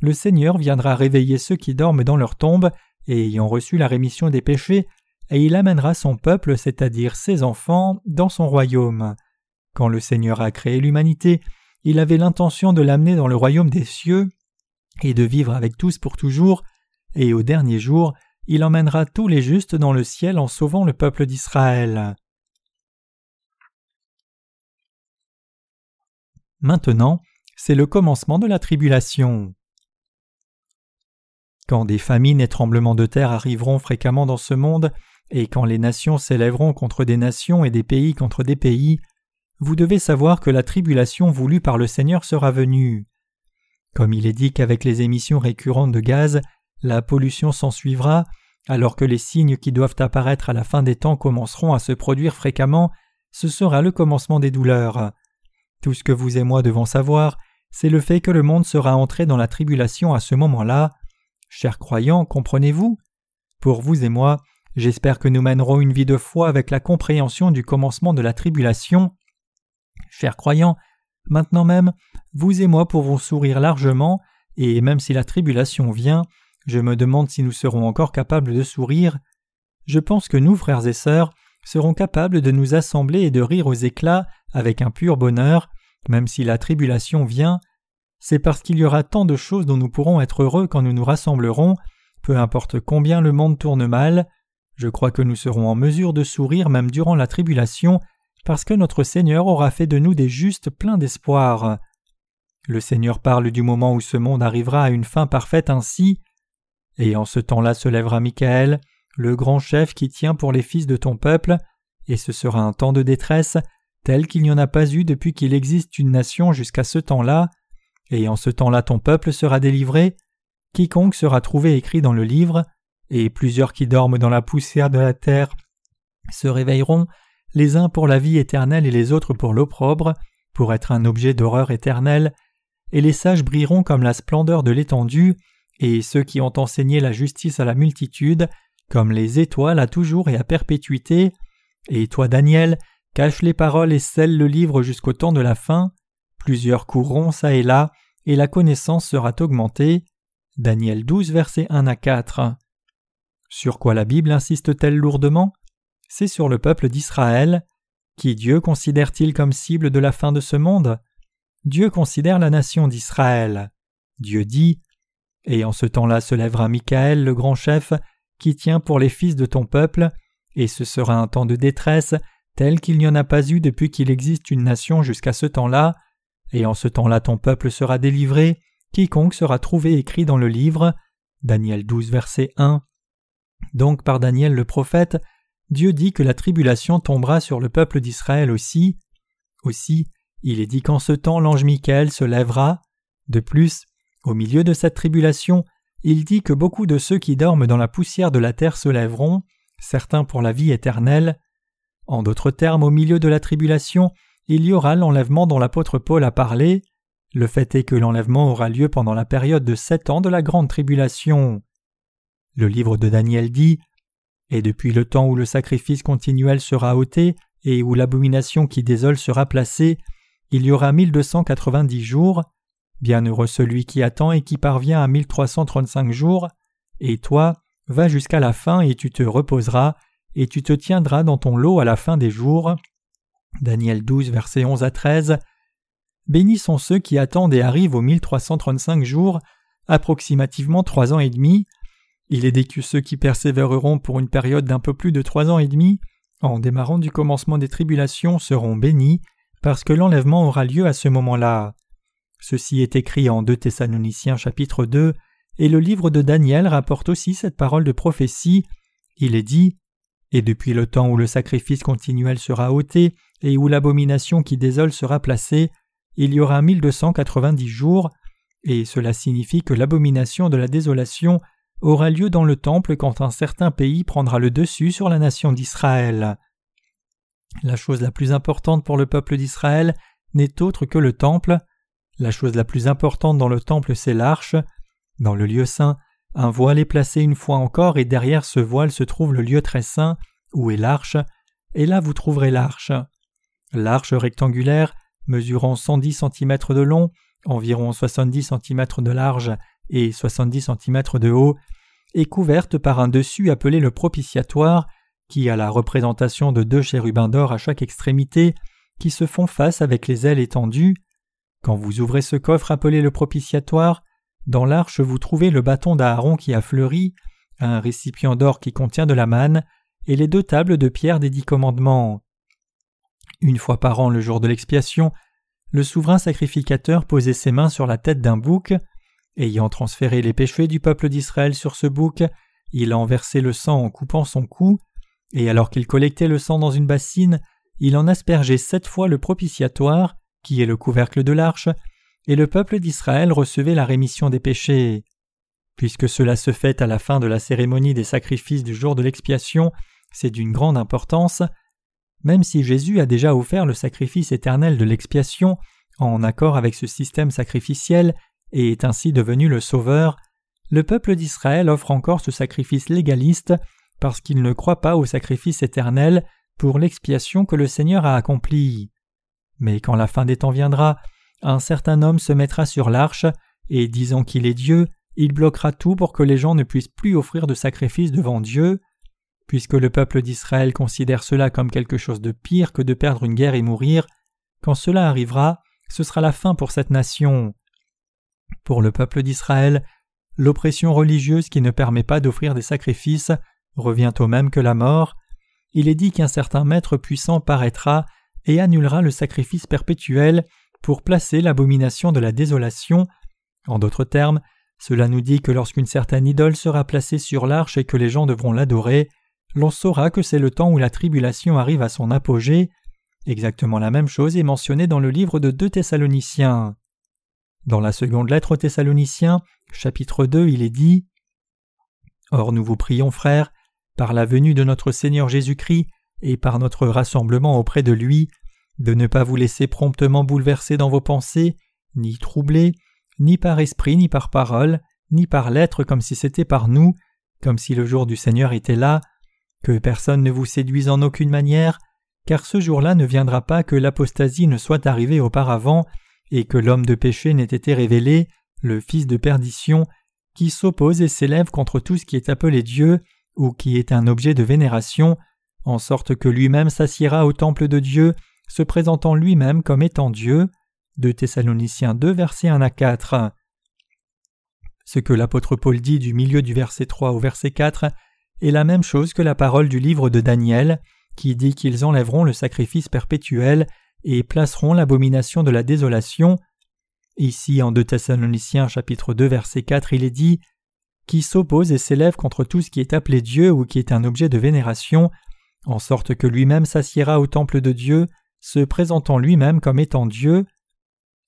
le Seigneur viendra réveiller ceux qui dorment dans leur tombe et ayant reçu la rémission des péchés, et il amènera son peuple, c'est-à-dire ses enfants, dans son royaume. Quand le Seigneur a créé l'humanité, il avait l'intention de l'amener dans le royaume des cieux, et de vivre avec tous pour toujours, et au dernier jour, il emmènera tous les justes dans le ciel en sauvant le peuple d'Israël. Maintenant, c'est le commencement de la tribulation. Quand des famines et tremblements de terre arriveront fréquemment dans ce monde, et quand les nations s'élèveront contre des nations et des pays contre des pays, vous devez savoir que la tribulation voulue par le Seigneur sera venue. Comme il est dit qu'avec les émissions récurrentes de gaz, la pollution s'ensuivra, alors que les signes qui doivent apparaître à la fin des temps commenceront à se produire fréquemment, ce sera le commencement des douleurs. Tout ce que vous et moi devons savoir, c'est le fait que le monde sera entré dans la tribulation à ce moment-là. Chers croyants, comprenez-vous? Pour vous et moi, J'espère que nous mènerons une vie de foi avec la compréhension du commencement de la tribulation. Chers croyants, maintenant même, vous et moi pouvons sourire largement, et même si la tribulation vient, je me demande si nous serons encore capables de sourire. Je pense que nous, frères et sœurs, serons capables de nous assembler et de rire aux éclats avec un pur bonheur, même si la tribulation vient. C'est parce qu'il y aura tant de choses dont nous pourrons être heureux quand nous nous rassemblerons, peu importe combien le monde tourne mal. Je crois que nous serons en mesure de sourire même durant la tribulation, parce que notre Seigneur aura fait de nous des justes pleins d'espoir. Le Seigneur parle du moment où ce monde arrivera à une fin parfaite ainsi. Et en ce temps-là se lèvera Michael, le grand chef qui tient pour les fils de ton peuple, et ce sera un temps de détresse, tel qu'il n'y en a pas eu depuis qu'il existe une nation jusqu'à ce temps-là, et en ce temps-là ton peuple sera délivré, quiconque sera trouvé écrit dans le livre, et plusieurs qui dorment dans la poussière de la terre se réveilleront, les uns pour la vie éternelle et les autres pour l'opprobre, pour être un objet d'horreur éternelle, et les sages brilleront comme la splendeur de l'étendue, et ceux qui ont enseigné la justice à la multitude, comme les étoiles à toujours et à perpétuité, et toi Daniel, cache les paroles et scelle le livre jusqu'au temps de la fin, plusieurs courront çà et là, et la connaissance sera augmentée. Daniel 12, versets 1 à 4. Sur quoi la Bible insiste-t-elle lourdement? C'est sur le peuple d'Israël. Qui Dieu considère-t-il comme cible de la fin de ce monde? Dieu considère la nation d'Israël. Dieu dit Et en ce temps-là se lèvera Michael, le grand chef, qui tient pour les fils de ton peuple, et ce sera un temps de détresse, tel qu'il n'y en a pas eu depuis qu'il existe une nation jusqu'à ce temps-là, et en ce temps-là ton peuple sera délivré, quiconque sera trouvé écrit dans le livre. Daniel 12, verset 1. Donc par Daniel le prophète, Dieu dit que la tribulation tombera sur le peuple d'Israël aussi. Aussi, il est dit qu'en ce temps l'ange Michael se lèvera. De plus, au milieu de cette tribulation, il dit que beaucoup de ceux qui dorment dans la poussière de la terre se lèveront, certains pour la vie éternelle. En d'autres termes, au milieu de la tribulation, il y aura l'enlèvement dont l'apôtre Paul a parlé. Le fait est que l'enlèvement aura lieu pendant la période de sept ans de la grande tribulation. Le livre de Daniel dit Et depuis le temps où le sacrifice continuel sera ôté et où l'abomination qui désole sera placée, il y aura mille deux cent quatre-vingt-dix jours. Bienheureux celui qui attend et qui parvient à mille trois cent trente-cinq jours. Et toi, va jusqu'à la fin et tu te reposeras, et tu te tiendras dans ton lot à la fin des jours. Daniel 12, versets 11 à 13. Bénis sont ceux qui attendent et arrivent aux 1335 jours, approximativement trois ans et demi. Il est que ceux qui persévéreront pour une période d'un peu plus de trois ans et demi, en démarrant du commencement des tribulations, seront bénis, parce que l'enlèvement aura lieu à ce moment-là. Ceci est écrit en 2 Thessaloniciens chapitre 2, et le livre de Daniel rapporte aussi cette parole de prophétie. Il est dit Et depuis le temps où le sacrifice continuel sera ôté, et où l'abomination qui désole sera placée, il y aura mille deux cent quatre-vingt-dix jours, et cela signifie que l'abomination de la désolation aura lieu dans le temple quand un certain pays prendra le dessus sur la nation d'Israël. La chose la plus importante pour le peuple d'Israël n'est autre que le temple. La chose la plus importante dans le temple, c'est l'arche. Dans le lieu saint, un voile est placé une fois encore et derrière ce voile se trouve le lieu très saint, où est l'arche, et là vous trouverez l'arche. L'arche rectangulaire, mesurant 110 cm de long, environ 70 cm de large et 70 cm de haut, est couverte par un dessus appelé le propitiatoire, qui a la représentation de deux chérubins d'or à chaque extrémité, qui se font face avec les ailes étendues. Quand vous ouvrez ce coffre appelé le propitiatoire, dans l'arche vous trouvez le bâton d'Aaron qui a fleuri, un récipient d'or qui contient de la manne, et les deux tables de pierre des dix commandements. Une fois par an, le jour de l'expiation, le souverain sacrificateur posait ses mains sur la tête d'un bouc. Ayant transféré les péchés du peuple d'Israël sur ce bouc, il en versait le sang en coupant son cou, et alors qu'il collectait le sang dans une bassine, il en aspergeait sept fois le propitiatoire, qui est le couvercle de l'arche, et le peuple d'Israël recevait la rémission des péchés. Puisque cela se fait à la fin de la cérémonie des sacrifices du jour de l'expiation, c'est d'une grande importance. Même si Jésus a déjà offert le sacrifice éternel de l'expiation en accord avec ce système sacrificiel et est ainsi devenu le Sauveur, le peuple d'Israël offre encore ce sacrifice légaliste parce qu'il ne croit pas au sacrifice éternel pour l'expiation que le Seigneur a accomplie. Mais quand la fin des temps viendra, un certain homme se mettra sur l'arche, et disant qu'il est Dieu, il bloquera tout pour que les gens ne puissent plus offrir de sacrifice devant Dieu. Puisque le peuple d'Israël considère cela comme quelque chose de pire que de perdre une guerre et mourir, quand cela arrivera, ce sera la fin pour cette nation. Pour le peuple d'Israël, l'oppression religieuse qui ne permet pas d'offrir des sacrifices revient au même que la mort. Il est dit qu'un certain maître puissant paraîtra et annulera le sacrifice perpétuel pour placer l'abomination de la désolation. En d'autres termes, cela nous dit que lorsqu'une certaine idole sera placée sur l'arche et que les gens devront l'adorer, l'on saura que c'est le temps où la tribulation arrive à son apogée. Exactement la même chose est mentionnée dans le livre de deux Thessaloniciens. Dans la seconde lettre aux Thessaloniciens, chapitre 2, il est dit Or nous vous prions, frères, par la venue de notre Seigneur Jésus-Christ et par notre rassemblement auprès de lui, de ne pas vous laisser promptement bouleverser dans vos pensées, ni troubler, ni par esprit, ni par parole, ni par lettre comme si c'était par nous, comme si le jour du Seigneur était là, que personne ne vous séduise en aucune manière, car ce jour-là ne viendra pas que l'apostasie ne soit arrivée auparavant, et que l'homme de péché n'ait été révélé, le fils de perdition, qui s'oppose et s'élève contre tout ce qui est appelé Dieu, ou qui est un objet de vénération, en sorte que lui-même s'assiera au temple de Dieu, se présentant lui-même comme étant Dieu. De Thessaloniciens 2, versets 1 à 4. Ce que l'apôtre Paul dit du milieu du verset 3 au verset 4 est la même chose que la parole du livre de Daniel, qui dit qu'ils enlèveront le sacrifice perpétuel et placeront l'abomination de la désolation. Ici, en 2 Thessaloniciens chapitre 2 verset 4, il est dit qui s'oppose et s'élève contre tout ce qui est appelé Dieu ou qui est un objet de vénération, en sorte que lui-même s'assiera au temple de Dieu, se présentant lui-même comme étant Dieu.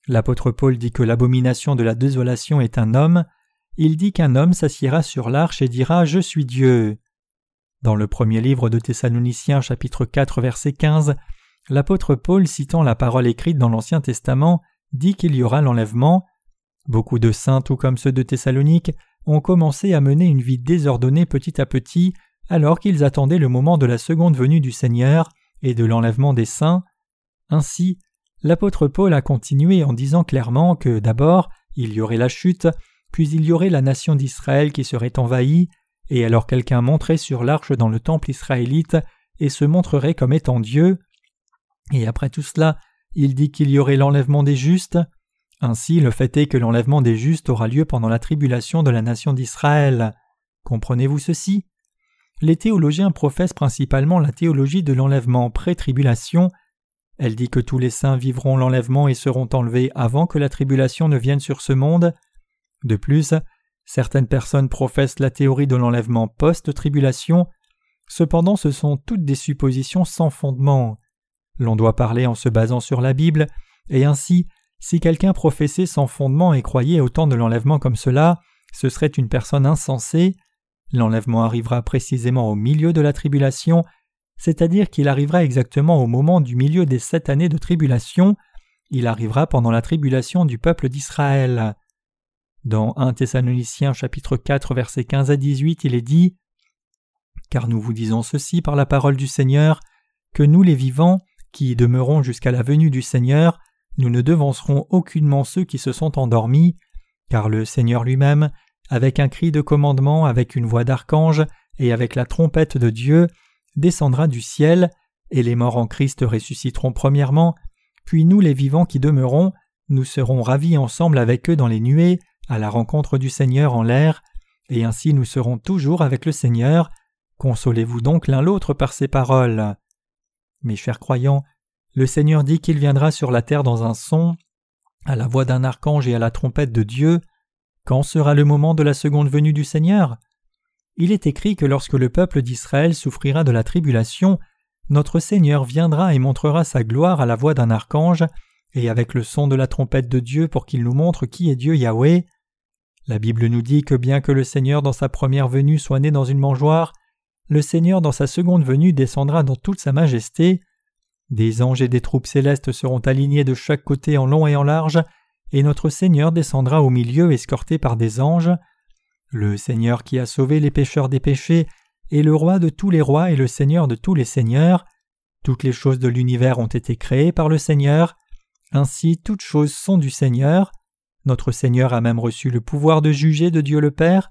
L'apôtre Paul dit que l'abomination de la désolation est un homme, il dit qu'un homme s'assiera sur l'arche et dira Je suis Dieu. Dans le premier livre de Thessaloniciens chapitre 4 verset 15, l'apôtre Paul citant la parole écrite dans l'Ancien Testament dit qu'il y aura l'enlèvement. Beaucoup de saints, tout comme ceux de Thessalonique, ont commencé à mener une vie désordonnée petit à petit alors qu'ils attendaient le moment de la seconde venue du Seigneur et de l'enlèvement des saints. Ainsi, l'apôtre Paul a continué en disant clairement que d'abord il y aurait la chute, puis il y aurait la nation d'Israël qui serait envahie, et alors quelqu'un monterait sur l'arche dans le temple israélite et se montrerait comme étant Dieu. Et après tout cela, il dit qu'il y aurait l'enlèvement des justes. Ainsi, le fait est que l'enlèvement des justes aura lieu pendant la tribulation de la nation d'Israël. Comprenez-vous ceci? Les théologiens professent principalement la théologie de l'enlèvement pré-tribulation. Elle dit que tous les saints vivront l'enlèvement et seront enlevés avant que la tribulation ne vienne sur ce monde. De plus, certaines personnes professent la théorie de l'enlèvement post-tribulation. Cependant, ce sont toutes des suppositions sans fondement. L'on doit parler en se basant sur la Bible, et ainsi, si quelqu'un professait sans fondement et croyait au temps de l'enlèvement comme cela, ce serait une personne insensée. L'enlèvement arrivera précisément au milieu de la tribulation, c'est-à-dire qu'il arrivera exactement au moment du milieu des sept années de tribulation, il arrivera pendant la tribulation du peuple d'Israël. Dans 1 Thessaloniciens chapitre 4 versets 15 à 18 il est dit Car nous vous disons ceci par la parole du Seigneur, que nous les vivants, qui demeurons jusqu'à la venue du Seigneur, nous ne devancerons aucunement ceux qui se sont endormis, car le Seigneur lui-même, avec un cri de commandement, avec une voix d'archange, et avec la trompette de Dieu, descendra du ciel, et les morts en Christ ressusciteront premièrement, puis nous les vivants qui demeurons, nous serons ravis ensemble avec eux dans les nuées, à la rencontre du Seigneur en l'air, et ainsi nous serons toujours avec le Seigneur. Consolez-vous donc l'un l'autre par ces paroles. Mes chers croyants, le Seigneur dit qu'il viendra sur la terre dans un son, à la voix d'un archange et à la trompette de Dieu. Quand sera le moment de la seconde venue du Seigneur? Il est écrit que lorsque le peuple d'Israël souffrira de la tribulation, notre Seigneur viendra et montrera sa gloire à la voix d'un archange et avec le son de la trompette de Dieu pour qu'il nous montre qui est Dieu Yahweh. La Bible nous dit que bien que le Seigneur dans sa première venue soit né dans une mangeoire, le Seigneur dans sa seconde venue descendra dans toute sa majesté. Des anges et des troupes célestes seront alignés de chaque côté en long et en large, et notre Seigneur descendra au milieu escorté par des anges. Le Seigneur qui a sauvé les pécheurs des péchés est le roi de tous les rois et le Seigneur de tous les seigneurs. Toutes les choses de l'univers ont été créées par le Seigneur. Ainsi toutes choses sont du Seigneur. Notre Seigneur a même reçu le pouvoir de juger de Dieu le Père.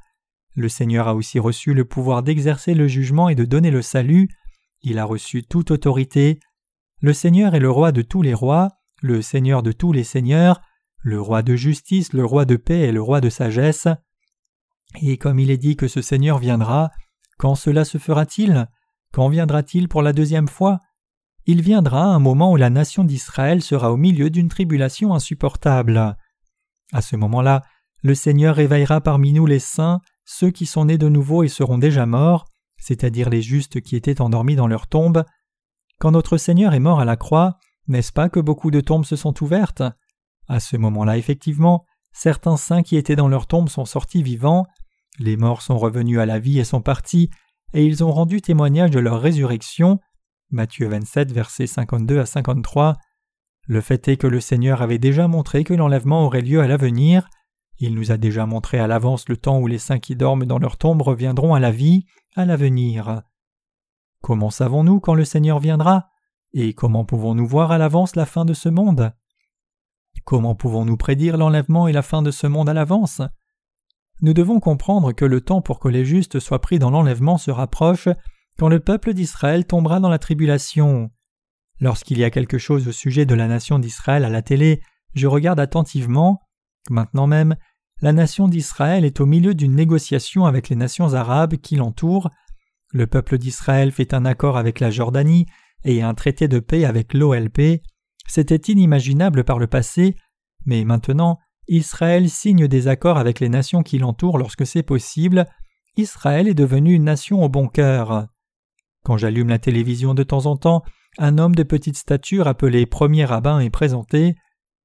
Le Seigneur a aussi reçu le pouvoir d'exercer le jugement et de donner le salut. Il a reçu toute autorité. Le Seigneur est le roi de tous les rois, le Seigneur de tous les seigneurs, le roi de justice, le roi de paix et le roi de sagesse. Et comme il est dit que ce Seigneur viendra, quand cela se fera-t-il? Quand viendra-t-il pour la deuxième fois? Il viendra un moment où la nation d'Israël sera au milieu d'une tribulation insupportable. À ce moment-là, le Seigneur réveillera parmi nous les saints, ceux qui sont nés de nouveau et seront déjà morts, c'est-à-dire les justes qui étaient endormis dans leur tombe. Quand notre Seigneur est mort à la croix, n'est-ce pas que beaucoup de tombes se sont ouvertes? À ce moment-là, effectivement, certains saints qui étaient dans leur tombe sont sortis vivants, les morts sont revenus à la vie et sont partis, et ils ont rendu témoignage de leur résurrection. Matthieu 27, versets 52 à 53. Le fait est que le Seigneur avait déjà montré que l'enlèvement aurait lieu à l'avenir, il nous a déjà montré à l'avance le temps où les saints qui dorment dans leur tombe reviendront à la vie, à l'avenir. Comment savons-nous quand le Seigneur viendra? Et comment pouvons-nous voir à l'avance la fin de ce monde? Comment pouvons-nous prédire l'enlèvement et la fin de ce monde à l'avance? Nous devons comprendre que le temps pour que les justes soient pris dans l'enlèvement se rapproche quand le peuple d'Israël tombera dans la tribulation. Lorsqu'il y a quelque chose au sujet de la nation d'Israël à la télé, je regarde attentivement. Maintenant même, la nation d'Israël est au milieu d'une négociation avec les nations arabes qui l'entourent. Le peuple d'Israël fait un accord avec la Jordanie et un traité de paix avec l'OLP. C'était inimaginable par le passé, mais maintenant Israël signe des accords avec les nations qui l'entourent lorsque c'est possible. Israël est devenu une nation au bon cœur. Quand j'allume la télévision de temps en temps, un homme de petite stature appelé premier rabbin est présenté.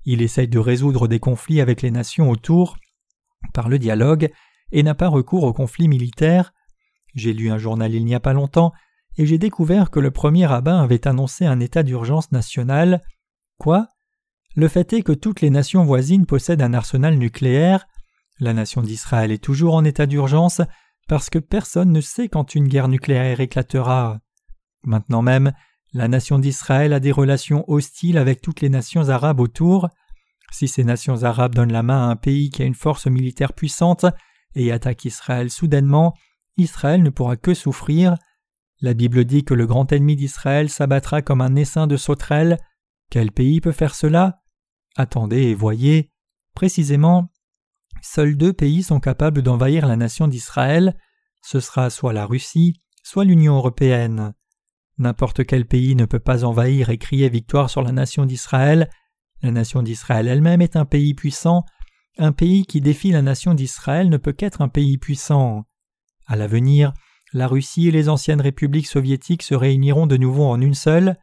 Il essaye de résoudre des conflits avec les nations autour par le dialogue et n'a pas recours au conflit militaire. J'ai lu un journal il n'y a pas longtemps et j'ai découvert que le premier rabbin avait annoncé un état d'urgence national. Quoi? Le fait est que toutes les nations voisines possèdent un arsenal nucléaire. La nation d'Israël est toujours en état d'urgence, parce que personne ne sait quand une guerre nucléaire éclatera. Maintenant même, la nation d'Israël a des relations hostiles avec toutes les nations arabes autour. Si ces nations arabes donnent la main à un pays qui a une force militaire puissante et attaque Israël soudainement, Israël ne pourra que souffrir. La Bible dit que le grand ennemi d'Israël s'abattra comme un essaim de sauterelles. Quel pays peut faire cela? Attendez et voyez. Précisément, seuls deux pays sont capables d'envahir la nation d'Israël. Ce sera soit la Russie, soit l'Union européenne. N'importe quel pays ne peut pas envahir et crier victoire sur la nation d'Israël. La nation d'Israël elle-même est un pays puissant. Un pays qui défie la nation d'Israël ne peut qu'être un pays puissant. À l'avenir, la Russie et les anciennes républiques soviétiques se réuniront de nouveau en une seule.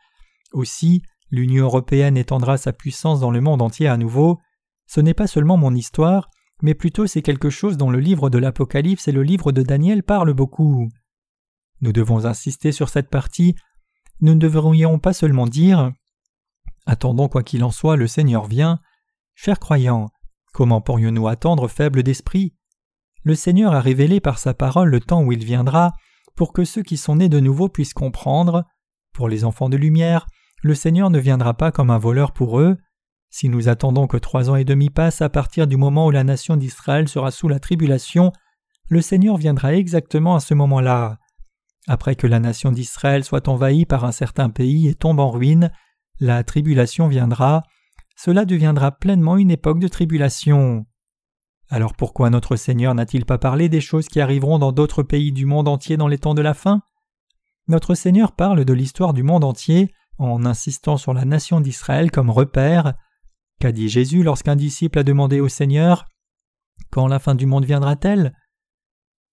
Aussi, l'Union européenne étendra sa puissance dans le monde entier à nouveau. Ce n'est pas seulement mon histoire, mais plutôt c'est quelque chose dont le livre de l'Apocalypse et le livre de Daniel parlent beaucoup. Nous devons insister sur cette partie. Nous ne devrions pas seulement dire Attendons quoi qu'il en soit, le Seigneur vient. Chers croyants, comment pourrions-nous attendre faibles d'esprit? Le Seigneur a révélé par sa parole le temps où il viendra, pour que ceux qui sont nés de nouveau puissent comprendre. Pour les enfants de lumière, le Seigneur ne viendra pas comme un voleur pour eux. Si nous attendons que trois ans et demi passent à partir du moment où la nation d'Israël sera sous la tribulation, le Seigneur viendra exactement à ce moment-là. Après que la nation d'Israël soit envahie par un certain pays et tombe en ruine, la tribulation viendra. Cela deviendra pleinement une époque de tribulation. Alors pourquoi notre Seigneur n'a-t-il pas parlé des choses qui arriveront dans d'autres pays du monde entier dans les temps de la fin? Notre Seigneur parle de l'histoire du monde entier en insistant sur la nation d'Israël comme repère. Qu'a dit Jésus lorsqu'un disciple a demandé au Seigneur Quand la fin du monde viendra-t-elle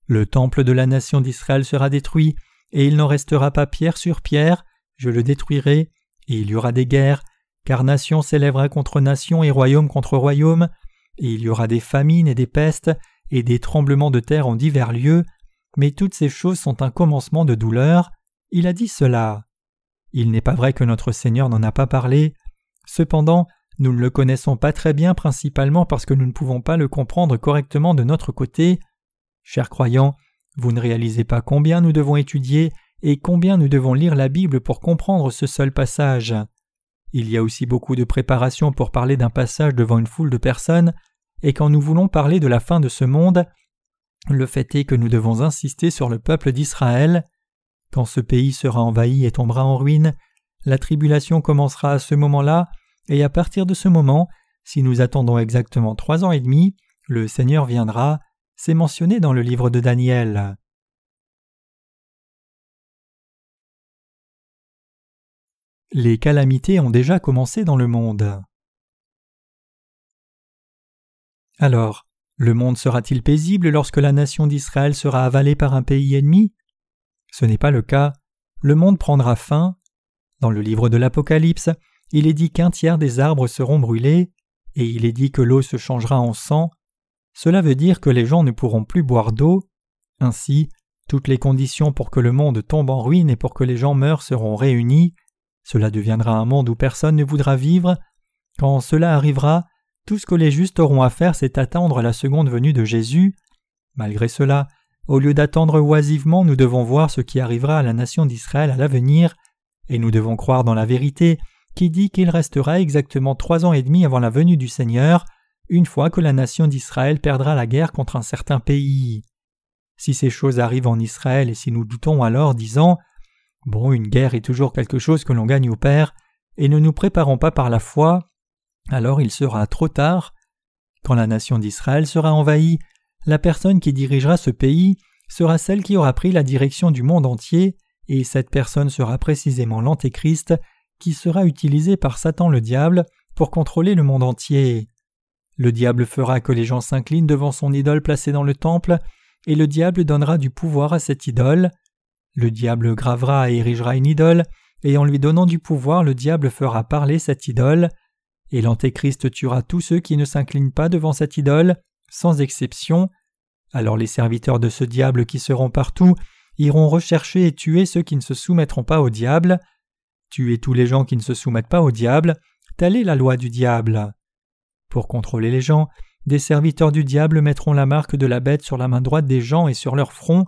Le temple de la nation d'Israël sera détruit, et il n'en restera pas pierre sur pierre, je le détruirai, et il y aura des guerres, car nation s'élèvera contre nation et royaume contre royaume, et il y aura des famines et des pestes, et des tremblements de terre en divers lieux, mais toutes ces choses sont un commencement de douleur. Il a dit cela. Il n'est pas vrai que notre Seigneur n'en a pas parlé. Cependant, nous ne le connaissons pas très bien principalement parce que nous ne pouvons pas le comprendre correctement de notre côté. Chers croyants, vous ne réalisez pas combien nous devons étudier et combien nous devons lire la Bible pour comprendre ce seul passage. Il y a aussi beaucoup de préparation pour parler d'un passage devant une foule de personnes, et quand nous voulons parler de la fin de ce monde, le fait est que nous devons insister sur le peuple d'Israël. Quand ce pays sera envahi et tombera en ruine, la tribulation commencera à ce moment-là, et à partir de ce moment, si nous attendons exactement trois ans et demi, le Seigneur viendra, c'est mentionné dans le livre de Daniel. Les calamités ont déjà commencé dans le monde. Alors, le monde sera-t-il paisible lorsque la nation d'Israël sera avalée par un pays ennemi? Ce n'est pas le cas. Le monde prendra fin. Dans le livre de l'Apocalypse, il est dit qu'un tiers des arbres seront brûlés, et il est dit que l'eau se changera en sang. Cela veut dire que les gens ne pourront plus boire d'eau. Ainsi, toutes les conditions pour que le monde tombe en ruine et pour que les gens meurent seront réunies. Cela deviendra un monde où personne ne voudra vivre. Quand cela arrivera, tout ce que les justes auront à faire, c'est attendre la seconde venue de Jésus. Malgré cela, au lieu d'attendre oisivement, nous devons voir ce qui arrivera à la nation d'Israël à l'avenir, et nous devons croire dans la vérité qui dit qu'il restera exactement trois ans et demi avant la venue du Seigneur, une fois que la nation d'Israël perdra la guerre contre un certain pays. Si ces choses arrivent en Israël et si nous doutons alors, disant Bon, une guerre est toujours quelque chose que l'on gagne ou perd, et ne nous préparons pas par la foi, alors il sera trop tard. Quand la nation d'Israël sera envahie, la personne qui dirigera ce pays sera celle qui aura pris la direction du monde entier, et cette personne sera précisément l'Antéchrist qui sera utilisé par Satan le diable pour contrôler le monde entier. Le diable fera que les gens s'inclinent devant son idole placée dans le temple, et le diable donnera du pouvoir à cette idole. Le diable gravera et érigera une idole, et en lui donnant du pouvoir, le diable fera parler cette idole, et l'Antéchrist tuera tous ceux qui ne s'inclinent pas devant cette idole, sans exception. Alors les serviteurs de ce diable qui seront partout iront rechercher et tuer ceux qui ne se soumettront pas au diable. Tuer tous les gens qui ne se soumettent pas au diable, telle est la loi du diable. Pour contrôler les gens, des serviteurs du diable mettront la marque de la bête sur la main droite des gens et sur leur front,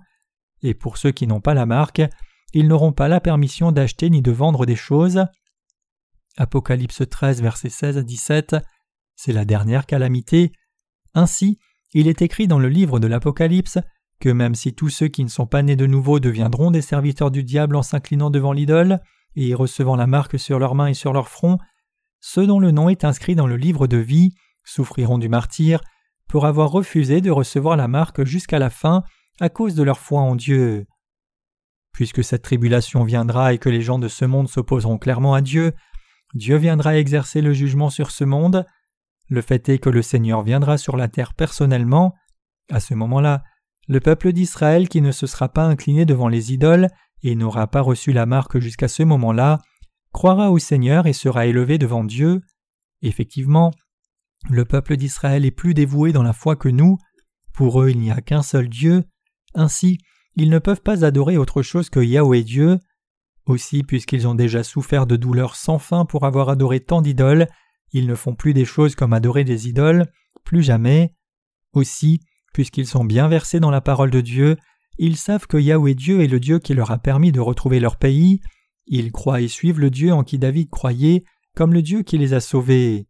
et pour ceux qui n'ont pas la marque, ils n'auront pas la permission d'acheter ni de vendre des choses. Apocalypse 13, versets 16 à 17, c'est la dernière calamité. Ainsi, il est écrit dans le livre de l'Apocalypse que même si tous ceux qui ne sont pas nés de nouveau deviendront des serviteurs du diable en s'inclinant devant l'idole et recevant la marque sur leurs mains et sur leur front, ceux dont le nom est inscrit dans le livre de vie souffriront du martyr pour avoir refusé de recevoir la marque jusqu'à la fin à cause de leur foi en Dieu. Puisque cette tribulation viendra et que les gens de ce monde s'opposeront clairement à Dieu, Dieu viendra exercer le jugement sur ce monde. Le fait est que le Seigneur viendra sur la terre personnellement. À ce moment-là, le peuple d'Israël qui ne se sera pas incliné devant les idoles et n'aura pas reçu la marque jusqu'à ce moment-là, croira au Seigneur et sera élevé devant Dieu. Effectivement, le peuple d'Israël est plus dévoué dans la foi que nous. Pour eux, il n'y a qu'un seul Dieu. Ainsi, ils ne peuvent pas adorer autre chose que Yahweh Dieu. Aussi, puisqu'ils ont déjà souffert de douleurs sans fin pour avoir adoré tant d'idoles, ils ne font plus des choses comme adorer des idoles, plus jamais. Aussi, Puisqu'ils sont bien versés dans la parole de Dieu, ils savent que Yahweh Dieu est le Dieu qui leur a permis de retrouver leur pays. Ils croient et suivent le Dieu en qui David croyait, comme le Dieu qui les a sauvés.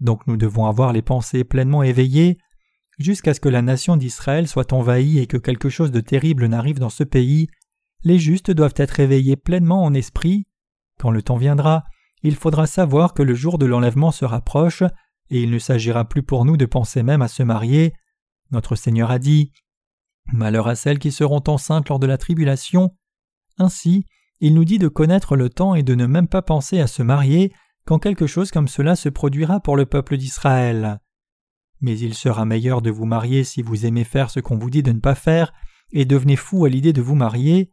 Donc nous devons avoir les pensées pleinement éveillées. Jusqu'à ce que la nation d'Israël soit envahie et que quelque chose de terrible n'arrive dans ce pays, les justes doivent être éveillés pleinement en esprit. Quand le temps viendra, il faudra savoir que le jour de l'enlèvement se rapproche, et il ne s'agira plus pour nous de penser même à se marier. Notre Seigneur a dit Malheur à celles qui seront enceintes lors de la tribulation. Ainsi, il nous dit de connaître le temps et de ne même pas penser à se marier quand quelque chose comme cela se produira pour le peuple d'Israël. Mais il sera meilleur de vous marier si vous aimez faire ce qu'on vous dit de ne pas faire et devenez fou à l'idée de vous marier.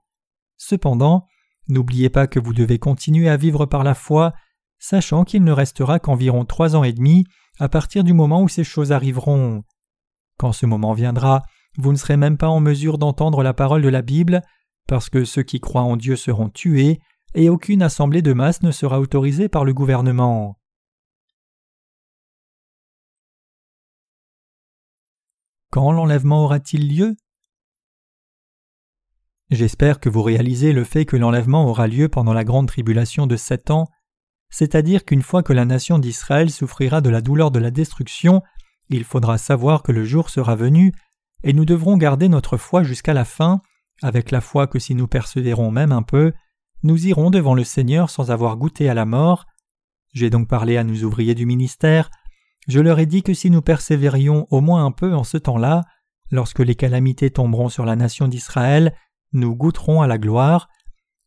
Cependant, n'oubliez pas que vous devez continuer à vivre par la foi, sachant qu'il ne restera qu'environ trois ans et demi à partir du moment où ces choses arriveront. Quand ce moment viendra, vous ne serez même pas en mesure d'entendre la parole de la Bible, parce que ceux qui croient en Dieu seront tués, et aucune assemblée de masse ne sera autorisée par le gouvernement. Quand l'enlèvement aura-t-il lieu? J'espère que vous réalisez le fait que l'enlèvement aura lieu pendant la grande tribulation de sept ans, c'est-à-dire qu'une fois que la nation d'Israël souffrira de la douleur de la destruction, il faudra savoir que le jour sera venu, et nous devrons garder notre foi jusqu'à la fin, avec la foi que si nous persévérons même un peu, nous irons devant le Seigneur sans avoir goûté à la mort. J'ai donc parlé à nos ouvriers du ministère, je leur ai dit que si nous persévérions au moins un peu en ce temps-là, lorsque les calamités tomberont sur la nation d'Israël, nous goûterons à la gloire.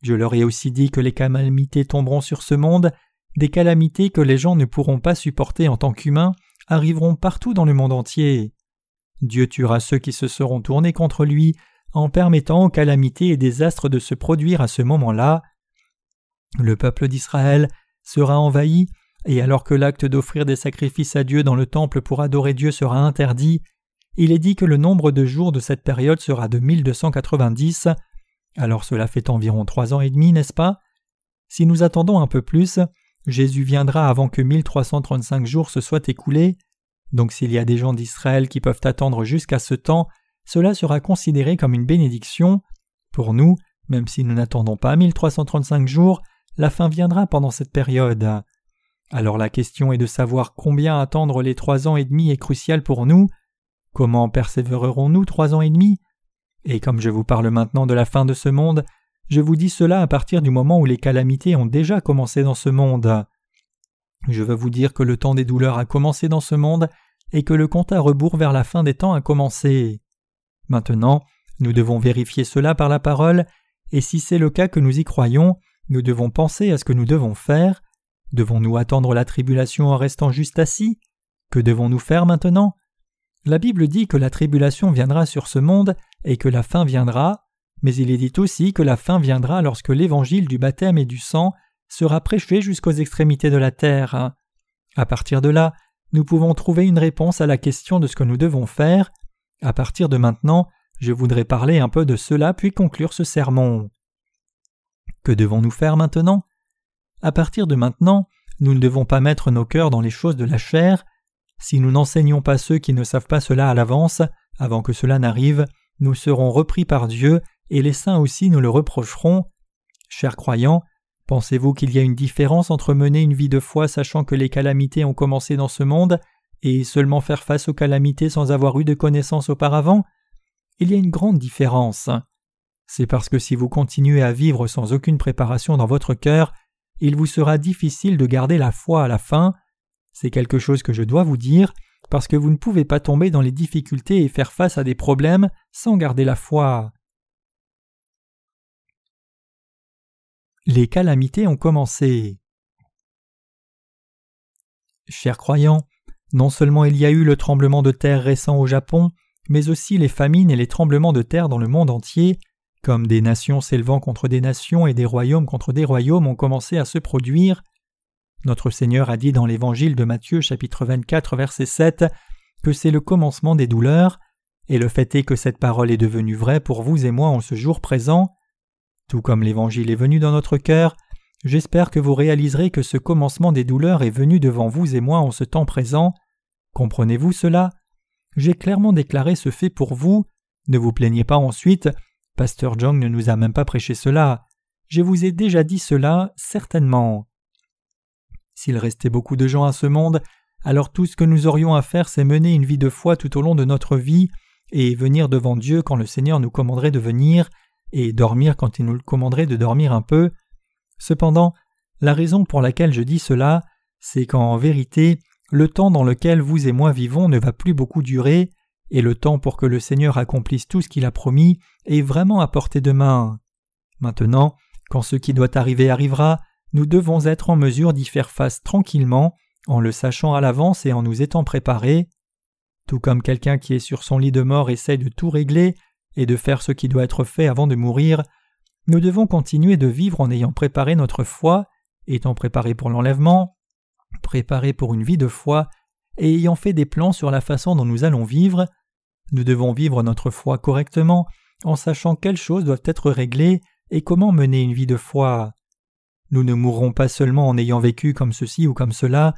Je leur ai aussi dit que les calamités tomberont sur ce monde, des calamités que les gens ne pourront pas supporter en tant qu'humains, arriveront partout dans le monde entier. Dieu tuera ceux qui se seront tournés contre lui en permettant aux calamités et désastres de se produire à ce moment-là. Le peuple d'Israël sera envahi, et alors que l'acte d'offrir des sacrifices à Dieu dans le temple pour adorer Dieu sera interdit, il est dit que le nombre de jours de cette période sera de 1290. Alors cela fait environ trois ans et demi, n'est-ce pas? Si nous attendons un peu plus, Jésus viendra avant que 1335 jours se soient écoulés. Donc s'il y a des gens d'Israël qui peuvent attendre jusqu'à ce temps, cela sera considéré comme une bénédiction. Pour nous, même si nous n'attendons pas 1335 jours, la fin viendra pendant cette période. Alors la question est de savoir combien attendre les trois ans et demi est crucial pour nous. Comment persévérerons-nous trois ans et demi? Et comme je vous parle maintenant de la fin de ce monde, je vous dis cela à partir du moment où les calamités ont déjà commencé dans ce monde. Je veux vous dire que le temps des douleurs a commencé dans ce monde et que le compte à rebours vers la fin des temps a commencé. Maintenant, nous devons vérifier cela par la parole, et si c'est le cas que nous y croyons, nous devons penser à ce que nous devons faire. Devons-nous attendre la tribulation en restant juste assis? Que devons-nous faire maintenant? La Bible dit que la tribulation viendra sur ce monde et que la fin viendra, mais il est dit aussi que la fin viendra lorsque l'évangile du baptême et du sang sera prêché jusqu'aux extrémités de la terre. À partir de là, nous pouvons trouver une réponse à la question de ce que nous devons faire. À partir de maintenant, je voudrais parler un peu de cela puis conclure ce sermon. Que devons-nous faire maintenant? À partir de maintenant, nous ne devons pas mettre nos cœurs dans les choses de la chair. Si nous n'enseignons pas ceux qui ne savent pas cela à l'avance, avant que cela n'arrive, nous serons repris par Dieu, et les saints aussi nous le reprocheront. Chers croyants, pensez-vous qu'il y a une différence entre mener une vie de foi sachant que les calamités ont commencé dans ce monde et seulement faire face aux calamités sans avoir eu de connaissances auparavant? Il y a une grande différence. C'est parce que si vous continuez à vivre sans aucune préparation dans votre cœur, il vous sera difficile de garder la foi à la fin. C'est quelque chose que je dois vous dire, parce que vous ne pouvez pas tomber dans les difficultés et faire face à des problèmes sans garder la foi. Les calamités ont commencé. Chers croyants, non seulement il y a eu le tremblement de terre récent au Japon, mais aussi les famines et les tremblements de terre dans le monde entier, comme des nations s'élevant contre des nations et des royaumes contre des royaumes ont commencé à se produire. Notre Seigneur a dit dans l'Évangile de Matthieu chapitre 24 verset 7 que c'est le commencement des douleurs, et le fait est que cette parole est devenue vraie pour vous et moi en ce jour présent. Tout comme l'Évangile est venu dans notre cœur, j'espère que vous réaliserez que ce commencement des douleurs est venu devant vous et moi en ce temps présent. Comprenez-vous cela? J'ai clairement déclaré ce fait pour vous. Ne vous plaignez pas ensuite. Pasteur Jong ne nous a même pas prêché cela. Je vous ai déjà dit cela, certainement. S'il restait beaucoup de gens à ce monde, alors tout ce que nous aurions à faire, c'est mener une vie de foi tout au long de notre vie, et venir devant Dieu quand le Seigneur nous commanderait de venir, et dormir quand il nous commanderait de dormir un peu. Cependant, la raison pour laquelle je dis cela, c'est qu'en vérité, le temps dans lequel vous et moi vivons ne va plus beaucoup durer, et le temps pour que le Seigneur accomplisse tout ce qu'il a promis est vraiment à portée de main. Maintenant, quand ce qui doit arriver arrivera, nous devons être en mesure d'y faire face tranquillement, en le sachant à l'avance et en nous étant préparés. Tout comme quelqu'un qui est sur son lit de mort essaie de tout régler et de faire ce qui doit être fait avant de mourir, nous devons continuer de vivre en ayant préparé notre foi, étant préparés pour l'enlèvement, préparés pour une vie de foi, et ayant fait des plans sur la façon dont nous allons vivre. Nous devons vivre notre foi correctement en sachant quelles choses doivent être réglées et comment mener une vie de foi. Nous ne mourrons pas seulement en ayant vécu comme ceci ou comme cela.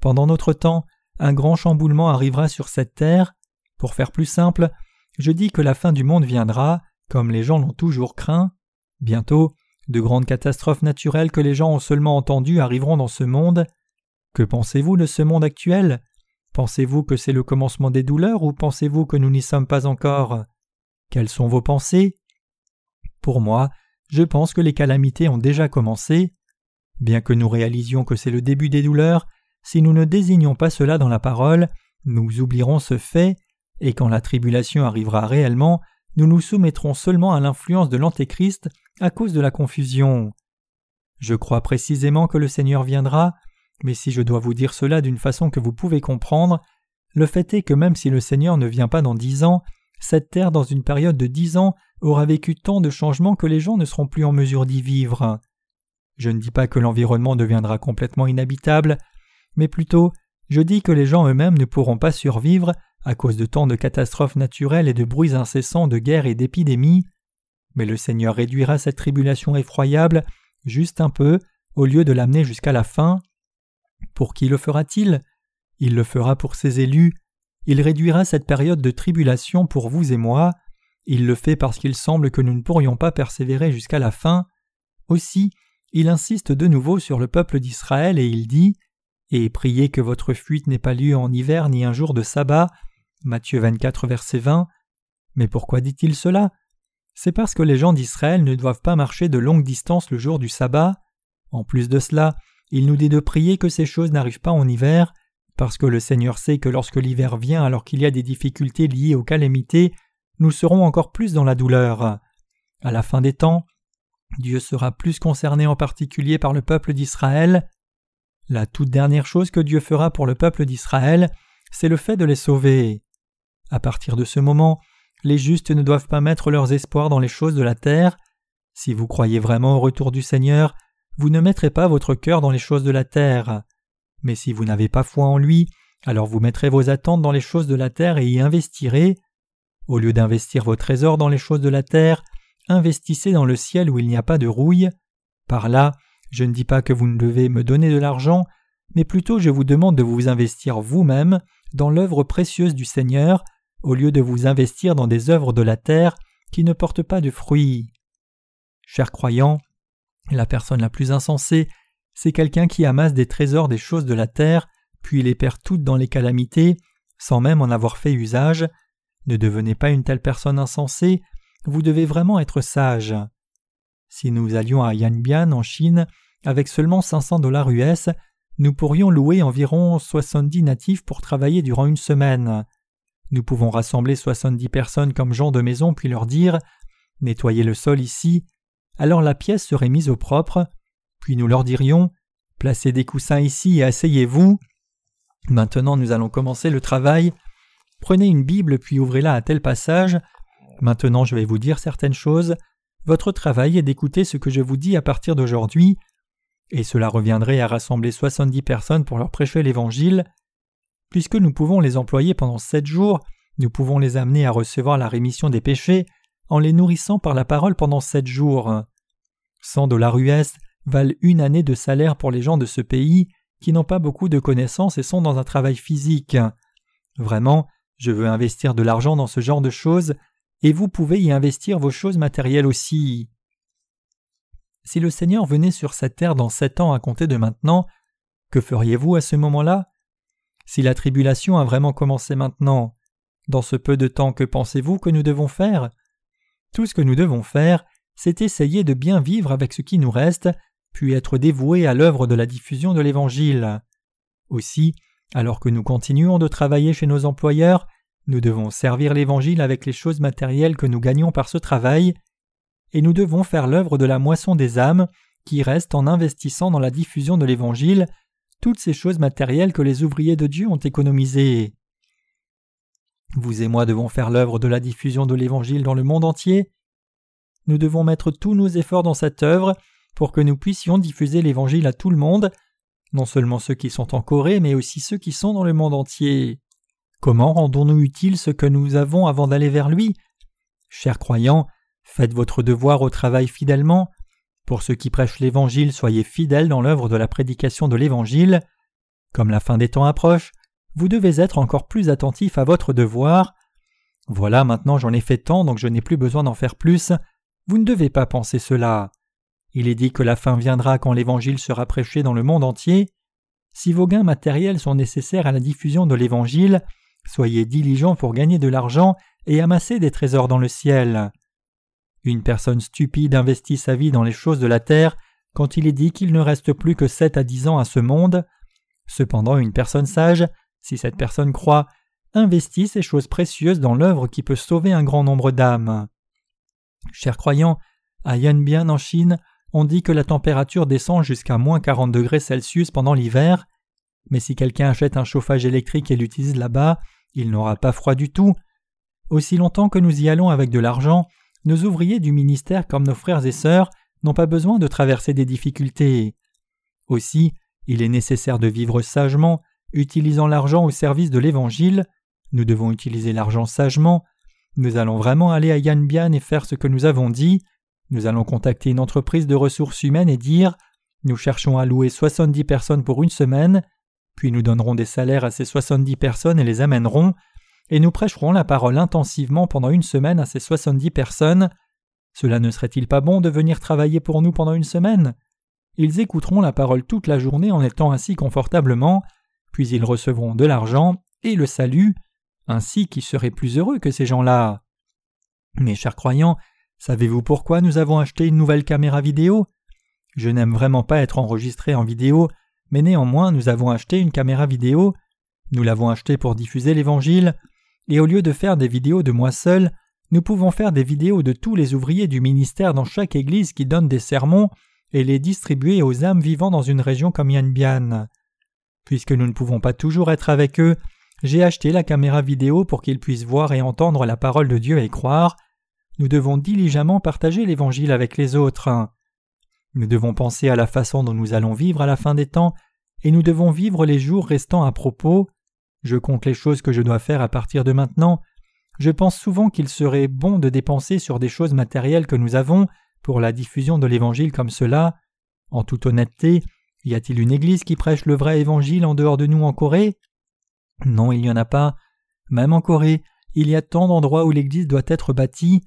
Pendant notre temps, un grand chamboulement arrivera sur cette terre. Pour faire plus simple, je dis que la fin du monde viendra, comme les gens l'ont toujours craint. Bientôt, de grandes catastrophes naturelles que les gens ont seulement entendues arriveront dans ce monde. Que pensez-vous de ce monde actuel? Pensez-vous que c'est le commencement des douleurs ou pensez-vous que nous n'y sommes pas encore? Quelles sont vos pensées? Pour moi, je pense que les calamités ont déjà commencé. Bien que nous réalisions que c'est le début des douleurs, si nous ne désignons pas cela dans la parole, nous oublierons ce fait, et quand la tribulation arrivera réellement, nous nous soumettrons seulement à l'influence de l'Antéchrist à cause de la confusion. Je crois précisément que le Seigneur viendra, mais si je dois vous dire cela d'une façon que vous pouvez comprendre, le fait est que même si le Seigneur ne vient pas dans dix ans, cette terre dans une période de dix ans aura vécu tant de changements que les gens ne seront plus en mesure d'y vivre. Je ne dis pas que l'environnement deviendra complètement inhabitable, mais plutôt je dis que les gens eux-mêmes ne pourront pas survivre à cause de tant de catastrophes naturelles et de bruits incessants de guerres et d'épidémies. Mais le Seigneur réduira cette tribulation effroyable juste un peu au lieu de l'amener jusqu'à la fin. Pour qui le fera-t-il? Il le fera pour ses élus. Il réduira cette période de tribulation pour vous et moi. Il le fait parce qu'il semble que nous ne pourrions pas persévérer jusqu'à la fin. Aussi, il insiste de nouveau sur le peuple d'Israël et il dit Et priez que votre fuite n'ait pas lieu en hiver ni un jour de sabbat. Matthieu 24, verset 20. Mais pourquoi dit-il cela? C'est parce que les gens d'Israël ne doivent pas marcher de longues distances le jour du sabbat. En plus de cela, il nous dit de prier que ces choses n'arrivent pas en hiver, parce que le Seigneur sait que lorsque l'hiver vient alors qu'il y a des difficultés liées aux calamités, nous serons encore plus dans la douleur. À la fin des temps, Dieu sera plus concerné en particulier par le peuple d'Israël. La toute dernière chose que Dieu fera pour le peuple d'Israël, c'est le fait de les sauver. À partir de ce moment, les justes ne doivent pas mettre leurs espoirs dans les choses de la terre. Si vous croyez vraiment au retour du Seigneur, vous ne mettrez pas votre cœur dans les choses de la terre. Mais si vous n'avez pas foi en lui, alors vous mettrez vos attentes dans les choses de la terre et y investirez. Au lieu d'investir vos trésors dans les choses de la terre, investissez dans le ciel où il n'y a pas de rouille. Par là, je ne dis pas que vous ne devez me donner de l'argent, mais plutôt je vous demande de vous investir vous-même dans l'œuvre précieuse du Seigneur, au lieu de vous investir dans des œuvres de la terre qui ne portent pas de fruits. Chers croyants, la personne la plus insensée, c'est quelqu'un qui amasse des trésors des choses de la terre, puis les perd toutes dans les calamités, sans même en avoir fait usage. Ne devenez pas une telle personne insensée, vous devez vraiment être sage. Si nous allions à Yanbian en Chine avec seulement 500 dollars US, nous pourrions louer environ 70 natifs pour travailler durant une semaine. Nous pouvons rassembler 70 personnes comme gens de maison puis leur dire Nettoyez le sol ici. Alors la pièce serait mise au propre. Puis nous leur dirions Placez des coussins ici et asseyez-vous. Maintenant nous allons commencer le travail. Prenez une Bible puis ouvrez-la à tel passage. Maintenant je vais vous dire certaines choses. Votre travail est d'écouter ce que je vous dis à partir d'aujourd'hui et cela reviendrait à rassembler soixante-dix personnes pour leur prêcher l'Évangile. Puisque nous pouvons les employer pendant sept jours, nous pouvons les amener à recevoir la rémission des péchés en les nourrissant par la parole pendant sept jours. Cent dollars US valent une année de salaire pour les gens de ce pays qui n'ont pas beaucoup de connaissances et sont dans un travail physique. Vraiment, je veux investir de l'argent dans ce genre de choses, et vous pouvez y investir vos choses matérielles aussi. Si le Seigneur venait sur cette terre dans sept ans à compter de maintenant, que feriez-vous à ce moment-là? Si la tribulation a vraiment commencé maintenant, dans ce peu de temps que pensez-vous que nous devons faire? Tout ce que nous devons faire, c'est essayer de bien vivre avec ce qui nous reste, puis être dévoués à l'œuvre de la diffusion de l'Évangile. Aussi, alors que nous continuons de travailler chez nos employeurs, nous devons servir l'Évangile avec les choses matérielles que nous gagnons par ce travail, et nous devons faire l'œuvre de la moisson des âmes qui reste en investissant dans la diffusion de l'Évangile toutes ces choses matérielles que les ouvriers de Dieu ont économisées. Vous et moi devons faire l'œuvre de la diffusion de l'Évangile dans le monde entier. Nous devons mettre tous nos efforts dans cette œuvre pour que nous puissions diffuser l'Évangile à tout le monde, non seulement ceux qui sont en Corée, mais aussi ceux qui sont dans le monde entier. Comment rendons-nous utile ce que nous avons avant d'aller vers lui? Chers croyants, Faites votre devoir au travail fidèlement. Pour ceux qui prêchent l'Évangile, soyez fidèles dans l'œuvre de la prédication de l'Évangile. Comme la fin des temps approche, vous devez être encore plus attentif à votre devoir. Voilà, maintenant j'en ai fait tant, donc je n'ai plus besoin d'en faire plus. Vous ne devez pas penser cela. Il est dit que la fin viendra quand l'Évangile sera prêché dans le monde entier. Si vos gains matériels sont nécessaires à la diffusion de l'Évangile, soyez diligents pour gagner de l'argent et amasser des trésors dans le ciel. Une personne stupide investit sa vie dans les choses de la terre quand il est dit qu'il ne reste plus que sept à dix ans à ce monde. Cependant, une personne sage, si cette personne croit, investit ces choses précieuses dans l'œuvre qui peut sauver un grand nombre d'âmes. Chers croyants, à Yanbian en Chine, on dit que la température descend jusqu'à moins 40 degrés Celsius pendant l'hiver, mais si quelqu'un achète un chauffage électrique et l'utilise là-bas, il n'aura pas froid du tout. Aussi longtemps que nous y allons avec de l'argent, nos ouvriers du ministère comme nos frères et sœurs n'ont pas besoin de traverser des difficultés. Aussi, il est nécessaire de vivre sagement, utilisant l'argent au service de l'Évangile. Nous devons utiliser l'argent sagement. Nous allons vraiment aller à Yanbian et faire ce que nous avons dit. Nous allons contacter une entreprise de ressources humaines et dire Nous cherchons à louer 70 personnes pour une semaine, puis nous donnerons des salaires à ces 70 personnes et les amènerons et nous prêcherons la parole intensivement pendant une semaine à ces soixante-dix personnes. Cela ne serait-il pas bon de venir travailler pour nous pendant une semaine? Ils écouteront la parole toute la journée en étant assis confortablement, puis ils recevront de l'argent et le salut, ainsi qui seraient plus heureux que ces gens-là. Mes chers croyants, savez-vous pourquoi nous avons acheté une nouvelle caméra vidéo? Je n'aime vraiment pas être enregistré en vidéo, mais néanmoins nous avons acheté une caméra vidéo. Nous l'avons achetée pour diffuser l'Évangile, et au lieu de faire des vidéos de moi seul, nous pouvons faire des vidéos de tous les ouvriers du ministère dans chaque église qui donnent des sermons et les distribuer aux âmes vivant dans une région comme Yanbian. Puisque nous ne pouvons pas toujours être avec eux, j'ai acheté la caméra vidéo pour qu'ils puissent voir et entendre la parole de Dieu et croire. Nous devons diligemment partager l'Évangile avec les autres. Nous devons penser à la façon dont nous allons vivre à la fin des temps, et nous devons vivre les jours restants à propos. Je compte les choses que je dois faire à partir de maintenant. Je pense souvent qu'il serait bon de dépenser sur des choses matérielles que nous avons pour la diffusion de l'Évangile comme cela. En toute honnêteté, Y a-t-il une église qui prêche le vrai évangile en dehors de nous en Corée? Non, il n'y en a pas. Même en Corée, il y a tant d'endroits où l'église doit être bâtie.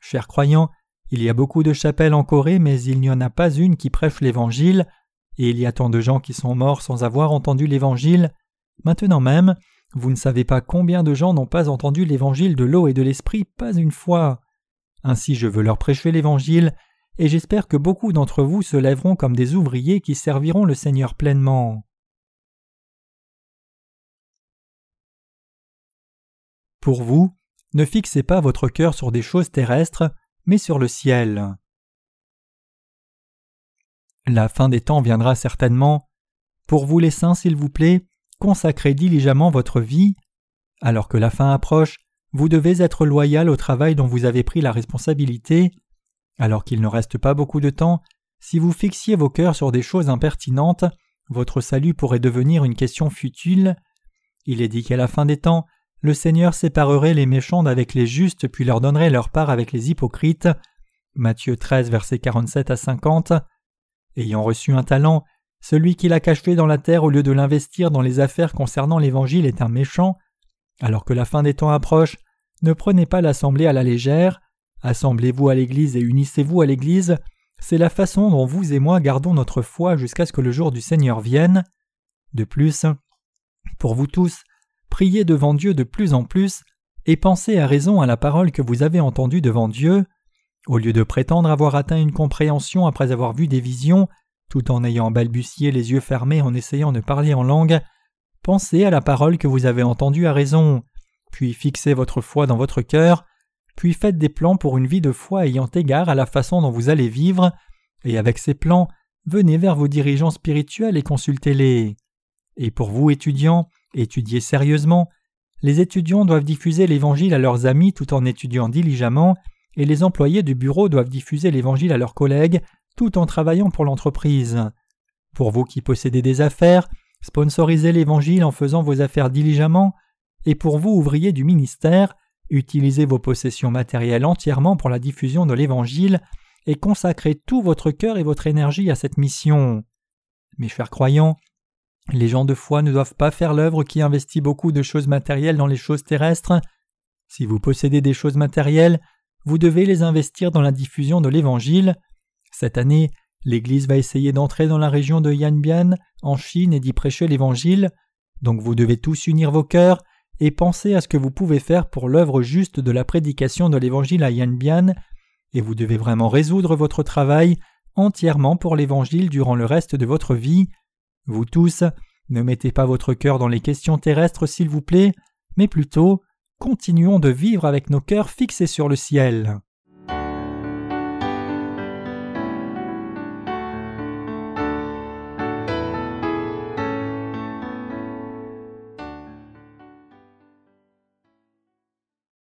Chers croyants, il y a beaucoup de chapelles en Corée, mais il n'y en a pas une qui prêche l'évangile, et il y a tant de gens qui sont morts sans avoir entendu l'évangile. Maintenant même, vous ne savez pas combien de gens n'ont pas entendu l'évangile de l'eau et de l'esprit pas une fois. Ainsi je veux leur prêcher l'évangile, et j'espère que beaucoup d'entre vous se lèveront comme des ouvriers qui serviront le Seigneur pleinement. Pour vous, ne fixez pas votre cœur sur des choses terrestres, mais sur le ciel. La fin des temps viendra certainement. Pour vous les saints, s'il vous plaît, consacrez diligemment votre vie. Alors que la fin approche, vous devez être loyal au travail dont vous avez pris la responsabilité. Alors qu'il ne reste pas beaucoup de temps, si vous fixiez vos cœurs sur des choses impertinentes, votre salut pourrait devenir une question futile. Il est dit qu'à la fin des temps, le Seigneur séparerait les méchants d'avec les justes puis leur donnerait leur part avec les hypocrites. Matthieu 13, versets 47 à 50. Ayant reçu un talent, celui qui l'a caché dans la terre au lieu de l'investir dans les affaires concernant l'Évangile est un méchant. Alors que la fin des temps approche, ne prenez pas l'assemblée à la légère, assemblez-vous à l'Église et unissez-vous à l'Église, c'est la façon dont vous et moi gardons notre foi jusqu'à ce que le jour du Seigneur vienne. De plus, pour vous tous, priez devant Dieu de plus en plus, et pensez à raison à la parole que vous avez entendue devant Dieu. Au lieu de prétendre avoir atteint une compréhension après avoir vu des visions, tout en ayant balbutié les yeux fermés en essayant de parler en langue, pensez à la parole que vous avez entendue à raison, puis fixez votre foi dans votre cœur, puis faites des plans pour une vie de foi ayant égard à la façon dont vous allez vivre, et avec ces plans, venez vers vos dirigeants spirituels et consultez-les. Et pour vous, étudiants, étudiez sérieusement. Les étudiants doivent diffuser l'Évangile à leurs amis tout en étudiant diligemment, et les employés du bureau doivent diffuser l'Évangile à leurs collègues tout en travaillant pour l'entreprise. Pour vous qui possédez des affaires, sponsorisez l'Évangile en faisant vos affaires diligemment, et pour vous ouvriers du ministère, utilisez vos possessions matérielles entièrement pour la diffusion de l'Évangile et consacrez tout votre cœur et votre énergie à cette mission. Mes chers croyants, les gens de foi ne doivent pas faire l'œuvre qui investit beaucoup de choses matérielles dans les choses terrestres. Si vous possédez des choses matérielles, vous devez les investir dans la diffusion de l'Évangile. Cette année, l'Église va essayer d'entrer dans la région de Yanbian, en Chine, et d'y prêcher l'Évangile. Donc vous devez tous unir vos cœurs et penser à ce que vous pouvez faire pour l'œuvre juste de la prédication de l'Évangile à Yanbian, et vous devez vraiment résoudre votre travail entièrement pour l'Évangile durant le reste de votre vie. Vous tous, ne mettez pas votre cœur dans les questions terrestres s'il vous plaît, mais plutôt continuons de vivre avec nos cœurs fixés sur le ciel.